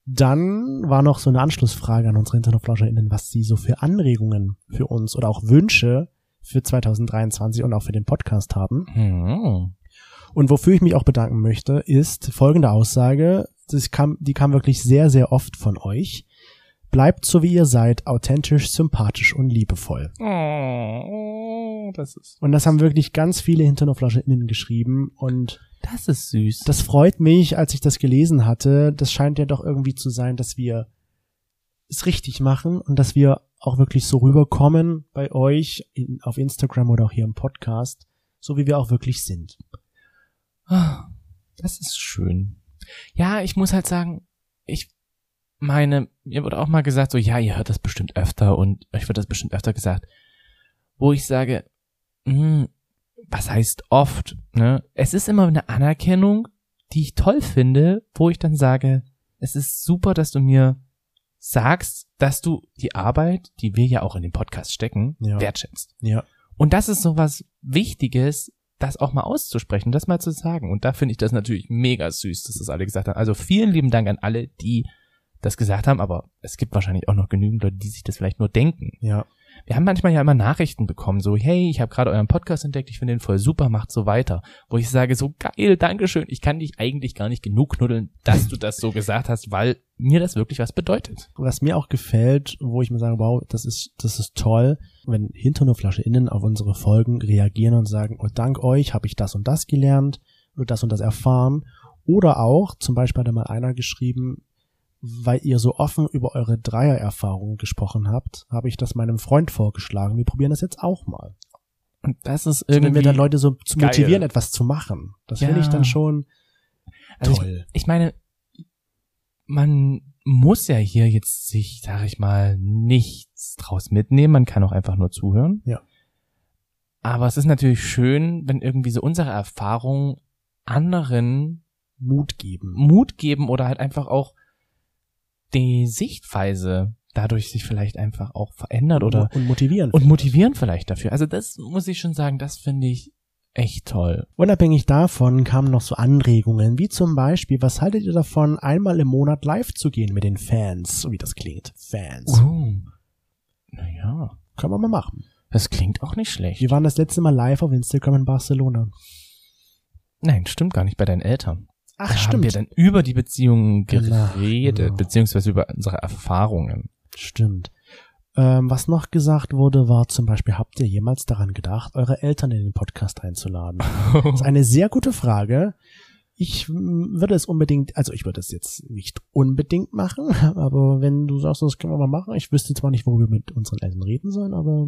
A: Dann war noch so eine Anschlussfrage an unsere InternetflauscherInnen, was sie so für Anregungen für uns oder auch Wünsche für 2023 und auch für den Podcast haben.
B: Hm.
A: Und wofür ich mich auch bedanken möchte, ist folgende Aussage. Das kam, die kam wirklich sehr, sehr oft von euch. Bleibt so wie ihr seid, authentisch, sympathisch und liebevoll.
B: Oh, das ist,
A: Und das haben wirklich ganz viele HinternoflascherInnen geschrieben. Und
B: das ist süß.
A: das freut mich, als ich das gelesen hatte. Das scheint ja doch irgendwie zu sein, dass wir es richtig machen und dass wir auch wirklich so rüberkommen bei euch in, auf Instagram oder auch hier im Podcast, so wie wir auch wirklich sind.
B: Ah, Das ist schön. Ja, ich muss halt sagen, ich meine, mir wurde auch mal gesagt, so, ja, ihr hört das bestimmt öfter und euch wird das bestimmt öfter gesagt, wo ich sage, hm, was heißt oft, ne? Es ist immer eine Anerkennung, die ich toll finde, wo ich dann sage, es ist super, dass du mir sagst, dass du die Arbeit, die wir ja auch in den Podcast stecken,
A: Ja.
B: wertschätzt.
A: Ja.
B: Und das ist so was Wichtiges, das auch mal auszusprechen, das mal zu sagen. Und da finde ich das natürlich mega süß, dass das alle gesagt haben. Also vielen lieben Dank an alle, die das gesagt haben, aber es gibt wahrscheinlich auch noch genügend Leute, die sich das vielleicht nur denken.
A: Ja.
B: Wir haben manchmal ja immer Nachrichten bekommen, so, hey, ich habe gerade euren Podcast entdeckt, ich finde den voll super, macht so weiter. Wo ich sage, so geil, Dankeschön, ich kann dich eigentlich gar nicht genug knuddeln, dass du das so gesagt hast, weil mir das wirklich was bedeutet.
A: was mir auch gefällt, wo ich mir sage, wow, das ist, das ist toll, wenn Hinternoflasche innen auf unsere Folgen reagieren und sagen, oh, dank euch habe ich das und das gelernt oder das und das erfahren. Oder auch, zum Beispiel hat da mal einer geschrieben, weil ihr so offen über eure Dreiererfahrungen gesprochen habt, habe ich das meinem Freund vorgeschlagen. Wir probieren das jetzt auch mal.
B: Und das ist
A: Wenn
B: irgendwie
A: wir dann Leute so zu
B: geil.
A: motivieren, etwas zu machen. Das finde
B: Ja.
A: ich dann schon
B: Also
A: toll.
B: Ich meine, man muss ja hier jetzt sich, sag ich mal, nichts draus mitnehmen. Man kann auch einfach nur zuhören.
A: Ja.
B: Aber es ist natürlich schön, wenn irgendwie so unsere Erfahrungen anderen
A: Mut geben.
B: Mut geben oder halt einfach auch die Sichtweise dadurch sich vielleicht einfach auch verändert oder
A: und motivieren.
B: und motivieren vielleicht dafür. Also das muss ich schon sagen, das finde ich echt toll.
A: Unabhängig davon kamen noch so Anregungen, wie zum Beispiel, was haltet ihr davon, einmal im Monat live zu gehen mit den Fans, so wie das klingt. Fans.
B: Oh. Naja,
A: Können wir mal machen.
B: das klingt auch nicht schlecht.
A: Wir waren das letzte Mal live auf Instagram in Barcelona.
B: Nein, stimmt gar nicht bei deinen Eltern.
A: Ach,
B: da haben wir dann über die Beziehungen
A: Genau,
B: geredet,
A: genau.
B: beziehungsweise über unsere Erfahrungen.
A: Stimmt. Ähm, was noch gesagt wurde, war zum Beispiel, habt ihr jemals daran gedacht, eure Eltern in den Podcast einzuladen? Das ist eine sehr gute Frage. Ich würde es unbedingt, also ich würde es jetzt nicht unbedingt machen, aber wenn du sagst, das können wir mal machen, ich wüsste zwar nicht, worüber wir mit unseren Eltern reden sollen, aber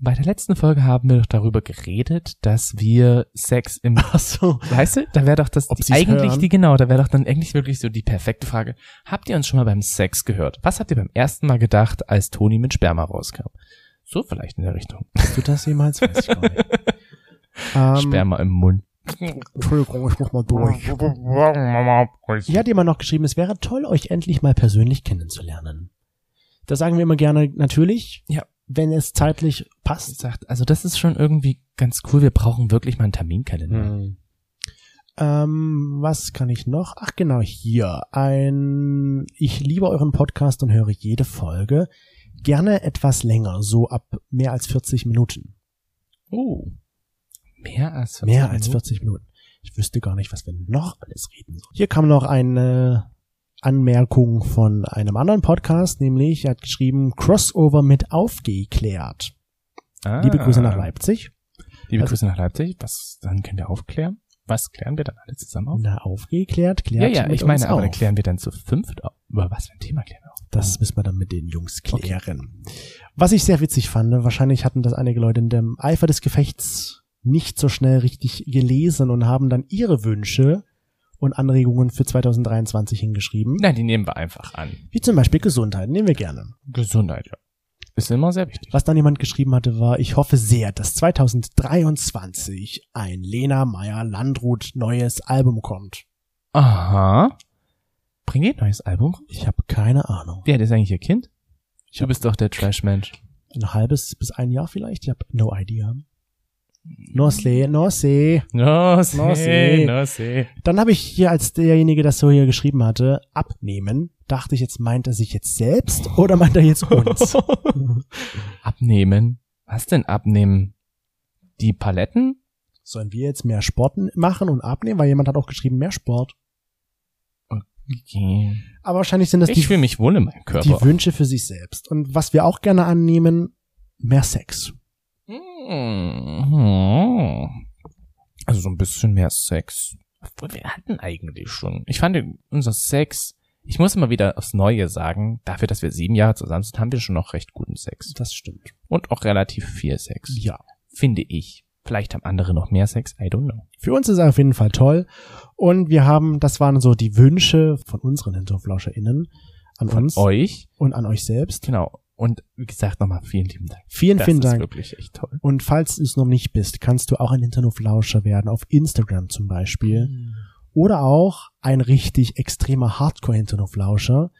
B: Bei der letzten Folge haben wir doch darüber geredet, dass wir Sex im
A: ach so.
B: Weißt du, da wäre doch das die, eigentlich
A: hören?
B: die genau, da wäre doch dann eigentlich wirklich so die perfekte Frage. Habt ihr uns schon mal beim Sex gehört? Was habt ihr beim ersten Mal gedacht, als Toni mit Sperma rauskam? So vielleicht in der Richtung.
A: Hast du das jemals? Weiß ich gar nicht. ähm,
B: Sperma im Mund.
A: Entschuldigung, ich muss mal durch. Hier hat jemand noch geschrieben, es wäre toll, euch endlich mal persönlich kennenzulernen. Da sagen wir immer gerne, natürlich,
B: Ja.
A: Wenn es zeitlich passt.
B: Sagt, also das ist schon irgendwie ganz cool. Wir brauchen wirklich mal einen Terminkalender.
A: Hm. Ähm, was kann ich noch? Ach genau, hier. Ein, ich liebe euren Podcast und höre jede Folge. Gerne etwas länger, so ab mehr als 40 Minuten.
B: Oh. Mehr als 40
A: Mehr als
B: Minuten?
A: 40 Minuten. Ich wüsste gar nicht, was wir noch alles reden sollen. Hier kam noch eine Anmerkung von einem anderen Podcast, nämlich er hat geschrieben Crossover mit aufgeklärt.
B: Ah.
A: Liebe Grüße nach Leipzig.
B: Liebe
A: Also-
B: Grüße nach Leipzig. Was, dann können wir aufklären. Was klären wir dann alle zusammen auf?
A: Na, aufgeklärt,
B: Ja,
A: klärt
B: ja,
A: mit
B: ich meine, aber dann klären wir dann zu fünft auf. Über was für ein Thema klären wir auf?
A: Das müssen wir dann mit den Jungs klären. Was ich sehr witzig fand, wahrscheinlich hatten das einige Leute in dem Eifer des Gefechts nicht so schnell richtig gelesen und haben dann ihre Wünsche und Anregungen für 2023 hingeschrieben.
B: Nein, die nehmen wir einfach an.
A: Wie zum Beispiel Gesundheit, nehmen wir gerne.
B: Gesundheit, ja. Ist immer sehr wichtig.
A: Was dann jemand geschrieben hatte, war, ich hoffe sehr, dass 2023 ein Lena Meyer Landrut neues Album kommt.
B: Aha. Bring ihr ein neues Album?
A: Ich habe keine Ahnung.
B: Wer ist eigentlich ihr Kind?
A: Ich
B: Du bist doch der Trash-Mensch.
A: ein halbes bis ein Jahr vielleicht. Ich habe no idea. No sé, no sé.
B: No,
A: No
B: see,
A: see.
B: no see.
A: Dann habe ich hier, als derjenige das so hier geschrieben hatte, abnehmen, dachte ich jetzt, meint er sich jetzt selbst oder meint er jetzt uns?
B: abnehmen? Was denn abnehmen? Die Paletten?
A: Sollen wir jetzt mehr Sporten machen und abnehmen? Weil jemand hat auch geschrieben, mehr Sport.
B: Okay.
A: Aber wahrscheinlich sind das
B: Ich
A: die,
B: mich wohl in meinem Körper.
A: die Wünsche für sich selbst. Und was wir auch gerne annehmen, mehr Sex.
B: Mhm. Also so ein bisschen mehr Sex. Obwohl wir hatten eigentlich schon. Ich fand unser Sex, ich muss immer wieder aufs Neue sagen, dafür, dass wir sieben Jahre zusammen sind, haben wir schon noch recht guten Sex.
A: Das stimmt.
B: Und auch relativ viel Sex.
A: Ja.
B: Finde ich. Vielleicht haben andere noch mehr Sex, I don't know.
A: Für uns ist er auf jeden Fall toll. Und wir haben, das waren so die Wünsche von unseren HinterflauscherInnen an
B: Von
A: uns
B: euch.
A: und an euch selbst.
B: Genau. Und wie gesagt, nochmal vielen lieben Dank.
A: Vielen,
B: Das
A: vielen
B: ist
A: Dank.
B: wirklich echt toll.
A: Und falls du es noch nicht bist, kannst du auch ein Hinternoflauscher werden, auf Instagram zum Beispiel. Oder auch ein richtig extremer Hardcore-Hinternoflauscher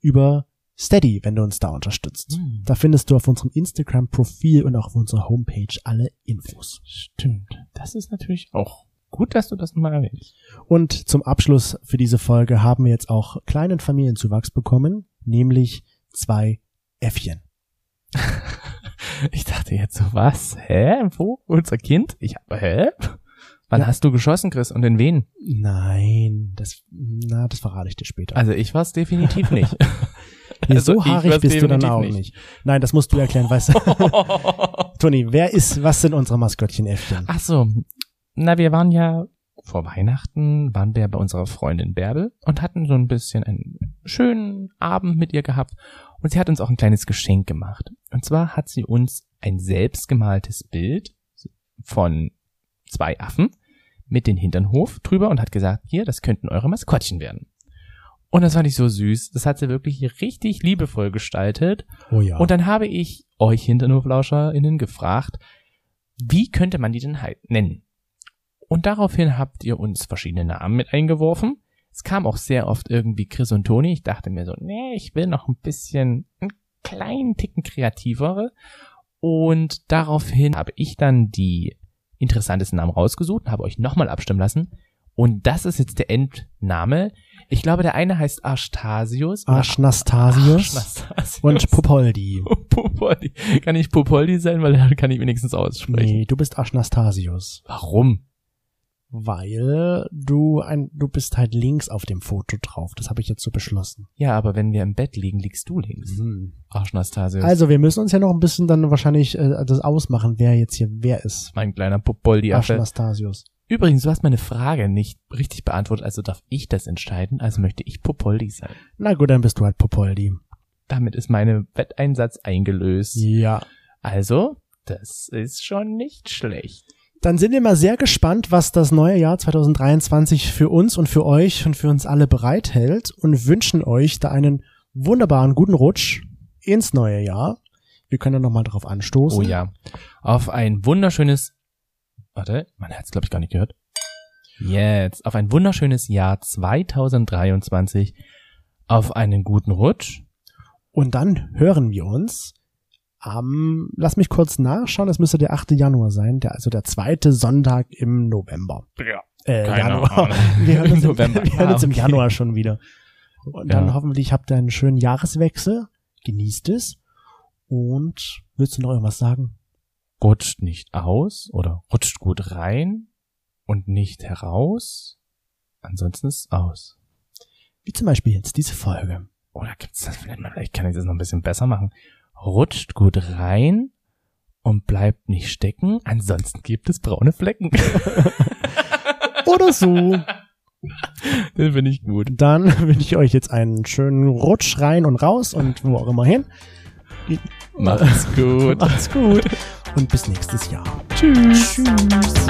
A: über Steady, wenn du uns da unterstützt.
B: Mhm.
A: Da findest du auf unserem Instagram-Profil und auch auf unserer Homepage alle Infos.
B: Stimmt. Das ist natürlich auch gut, dass du das nochmal erwähnst.
A: Und zum Abschluss für diese Folge haben wir jetzt auch kleinen Familienzuwachs bekommen, nämlich zwei Äffchen.
B: Ich dachte jetzt so, was? Hä? Wo? Unser Kind? Ich hab, hä? Wann
A: Ja.
B: hast du geschossen, Chris? Und in wen?
A: Nein, das, na, das verrate ich dir später.
B: Also ich war's definitiv nicht.
A: Nee,
B: also
A: so haarig bist du dann auch
B: nicht.
A: nicht. Nein, das musst du erklären, weißt du. Toni, wer ist, was sind unsere Maskottchen-Äffchen?
B: Ach so. Na, wir waren ja vor Weihnachten, waren wir bei unserer Freundin Bärbel und hatten so ein bisschen einen schönen Abend mit ihr gehabt. Und sie hat uns auch ein kleines Geschenk gemacht. Und zwar hat sie uns ein selbstgemaltes Bild von zwei Affen mit den Hinternhof drüber und hat gesagt, hier, das könnten eure Maskottchen werden. Und das fand ich so süß. Das hat sie wirklich richtig liebevoll gestaltet.
A: Oh ja.
B: Und dann habe ich euch HinternhoflauscherInnen gefragt, wie könnte man die denn halt nennen? Und daraufhin habt ihr uns verschiedene Namen mit eingeworfen. Es kam auch sehr oft irgendwie Chris und Toni. Ich dachte mir so, nee, ich will noch ein bisschen, einen kleinen Ticken kreativere. Und daraufhin habe ich dann die interessantesten Namen rausgesucht, habe euch nochmal abstimmen lassen. Und das ist jetzt der Endname. Ich glaube, der eine heißt Arstasius.
A: Arschnastasius
B: Arschnastasius.
A: und Popoldi.
B: Popoldi. Kann ich Popoldi sein, weil dann kann ich wenigstens aussprechen.
A: Nee, du bist Arschnastasius.
B: Warum?
A: Weil du ein, du bist halt links auf dem Foto drauf. Das habe ich jetzt so beschlossen.
B: Ja, aber wenn wir im Bett liegen, liegst du links.
A: Mhm.
B: Arschnastasius.
A: Also, wir müssen uns ja noch ein bisschen dann wahrscheinlich äh, das ausmachen, wer jetzt hier wer ist.
B: mein kleiner Popoldi-Affe.
A: Arschnastasius.
B: Übrigens, du hast meine Frage nicht richtig beantwortet, also darf ich das entscheiden, also möchte ich Popoldi sein.
A: Na gut, dann bist du halt Popoldi.
B: Damit ist meine Wetteinsatz eingelöst.
A: Ja.
B: Also, das ist schon nicht schlecht.
A: Dann sind wir mal sehr gespannt, was das neue Jahr 2023 für uns und für euch und für uns alle bereithält und wünschen euch da einen wunderbaren guten Rutsch ins neue Jahr. Wir können ja nochmal drauf anstoßen.
B: Oh ja. Auf ein wunderschönes, warte, man hat es glaube ich gar nicht gehört. Jetzt, auf ein wunderschönes Jahr 2023. Auf einen guten Rutsch.
A: Und dann hören wir uns am, lass mich kurz nachschauen, das müsste der 8. Januar sein, der, also der zweite Sonntag im November.
B: Ja.
A: Äh, Januar. Wir hören uns, Im
B: November.
A: wir hören
B: Ah,
A: uns im
B: okay.
A: Januar schon wieder. Und dann
B: Ja.
A: hoffentlich habt ihr einen schönen Jahreswechsel. Genießt es. Und willst du noch irgendwas sagen?
B: rutscht nicht aus oder rutscht gut rein und nicht heraus. Ansonsten ist es aus.
A: Wie zum Beispiel jetzt diese Folge.
B: Oder gibt's das vielleicht mal, vielleicht kann ich das noch ein bisschen besser machen. Rutscht gut rein und bleibt nicht stecken. Ansonsten gibt es braune Flecken.
A: Oder so.
B: Den finde ich gut.
A: Dann wünsche ich euch jetzt einen schönen Rutsch rein und raus und wo auch immer hin.
B: Macht's gut.
A: Macht's gut. Und bis nächstes Jahr.
B: Tschüss.
A: Tschüss.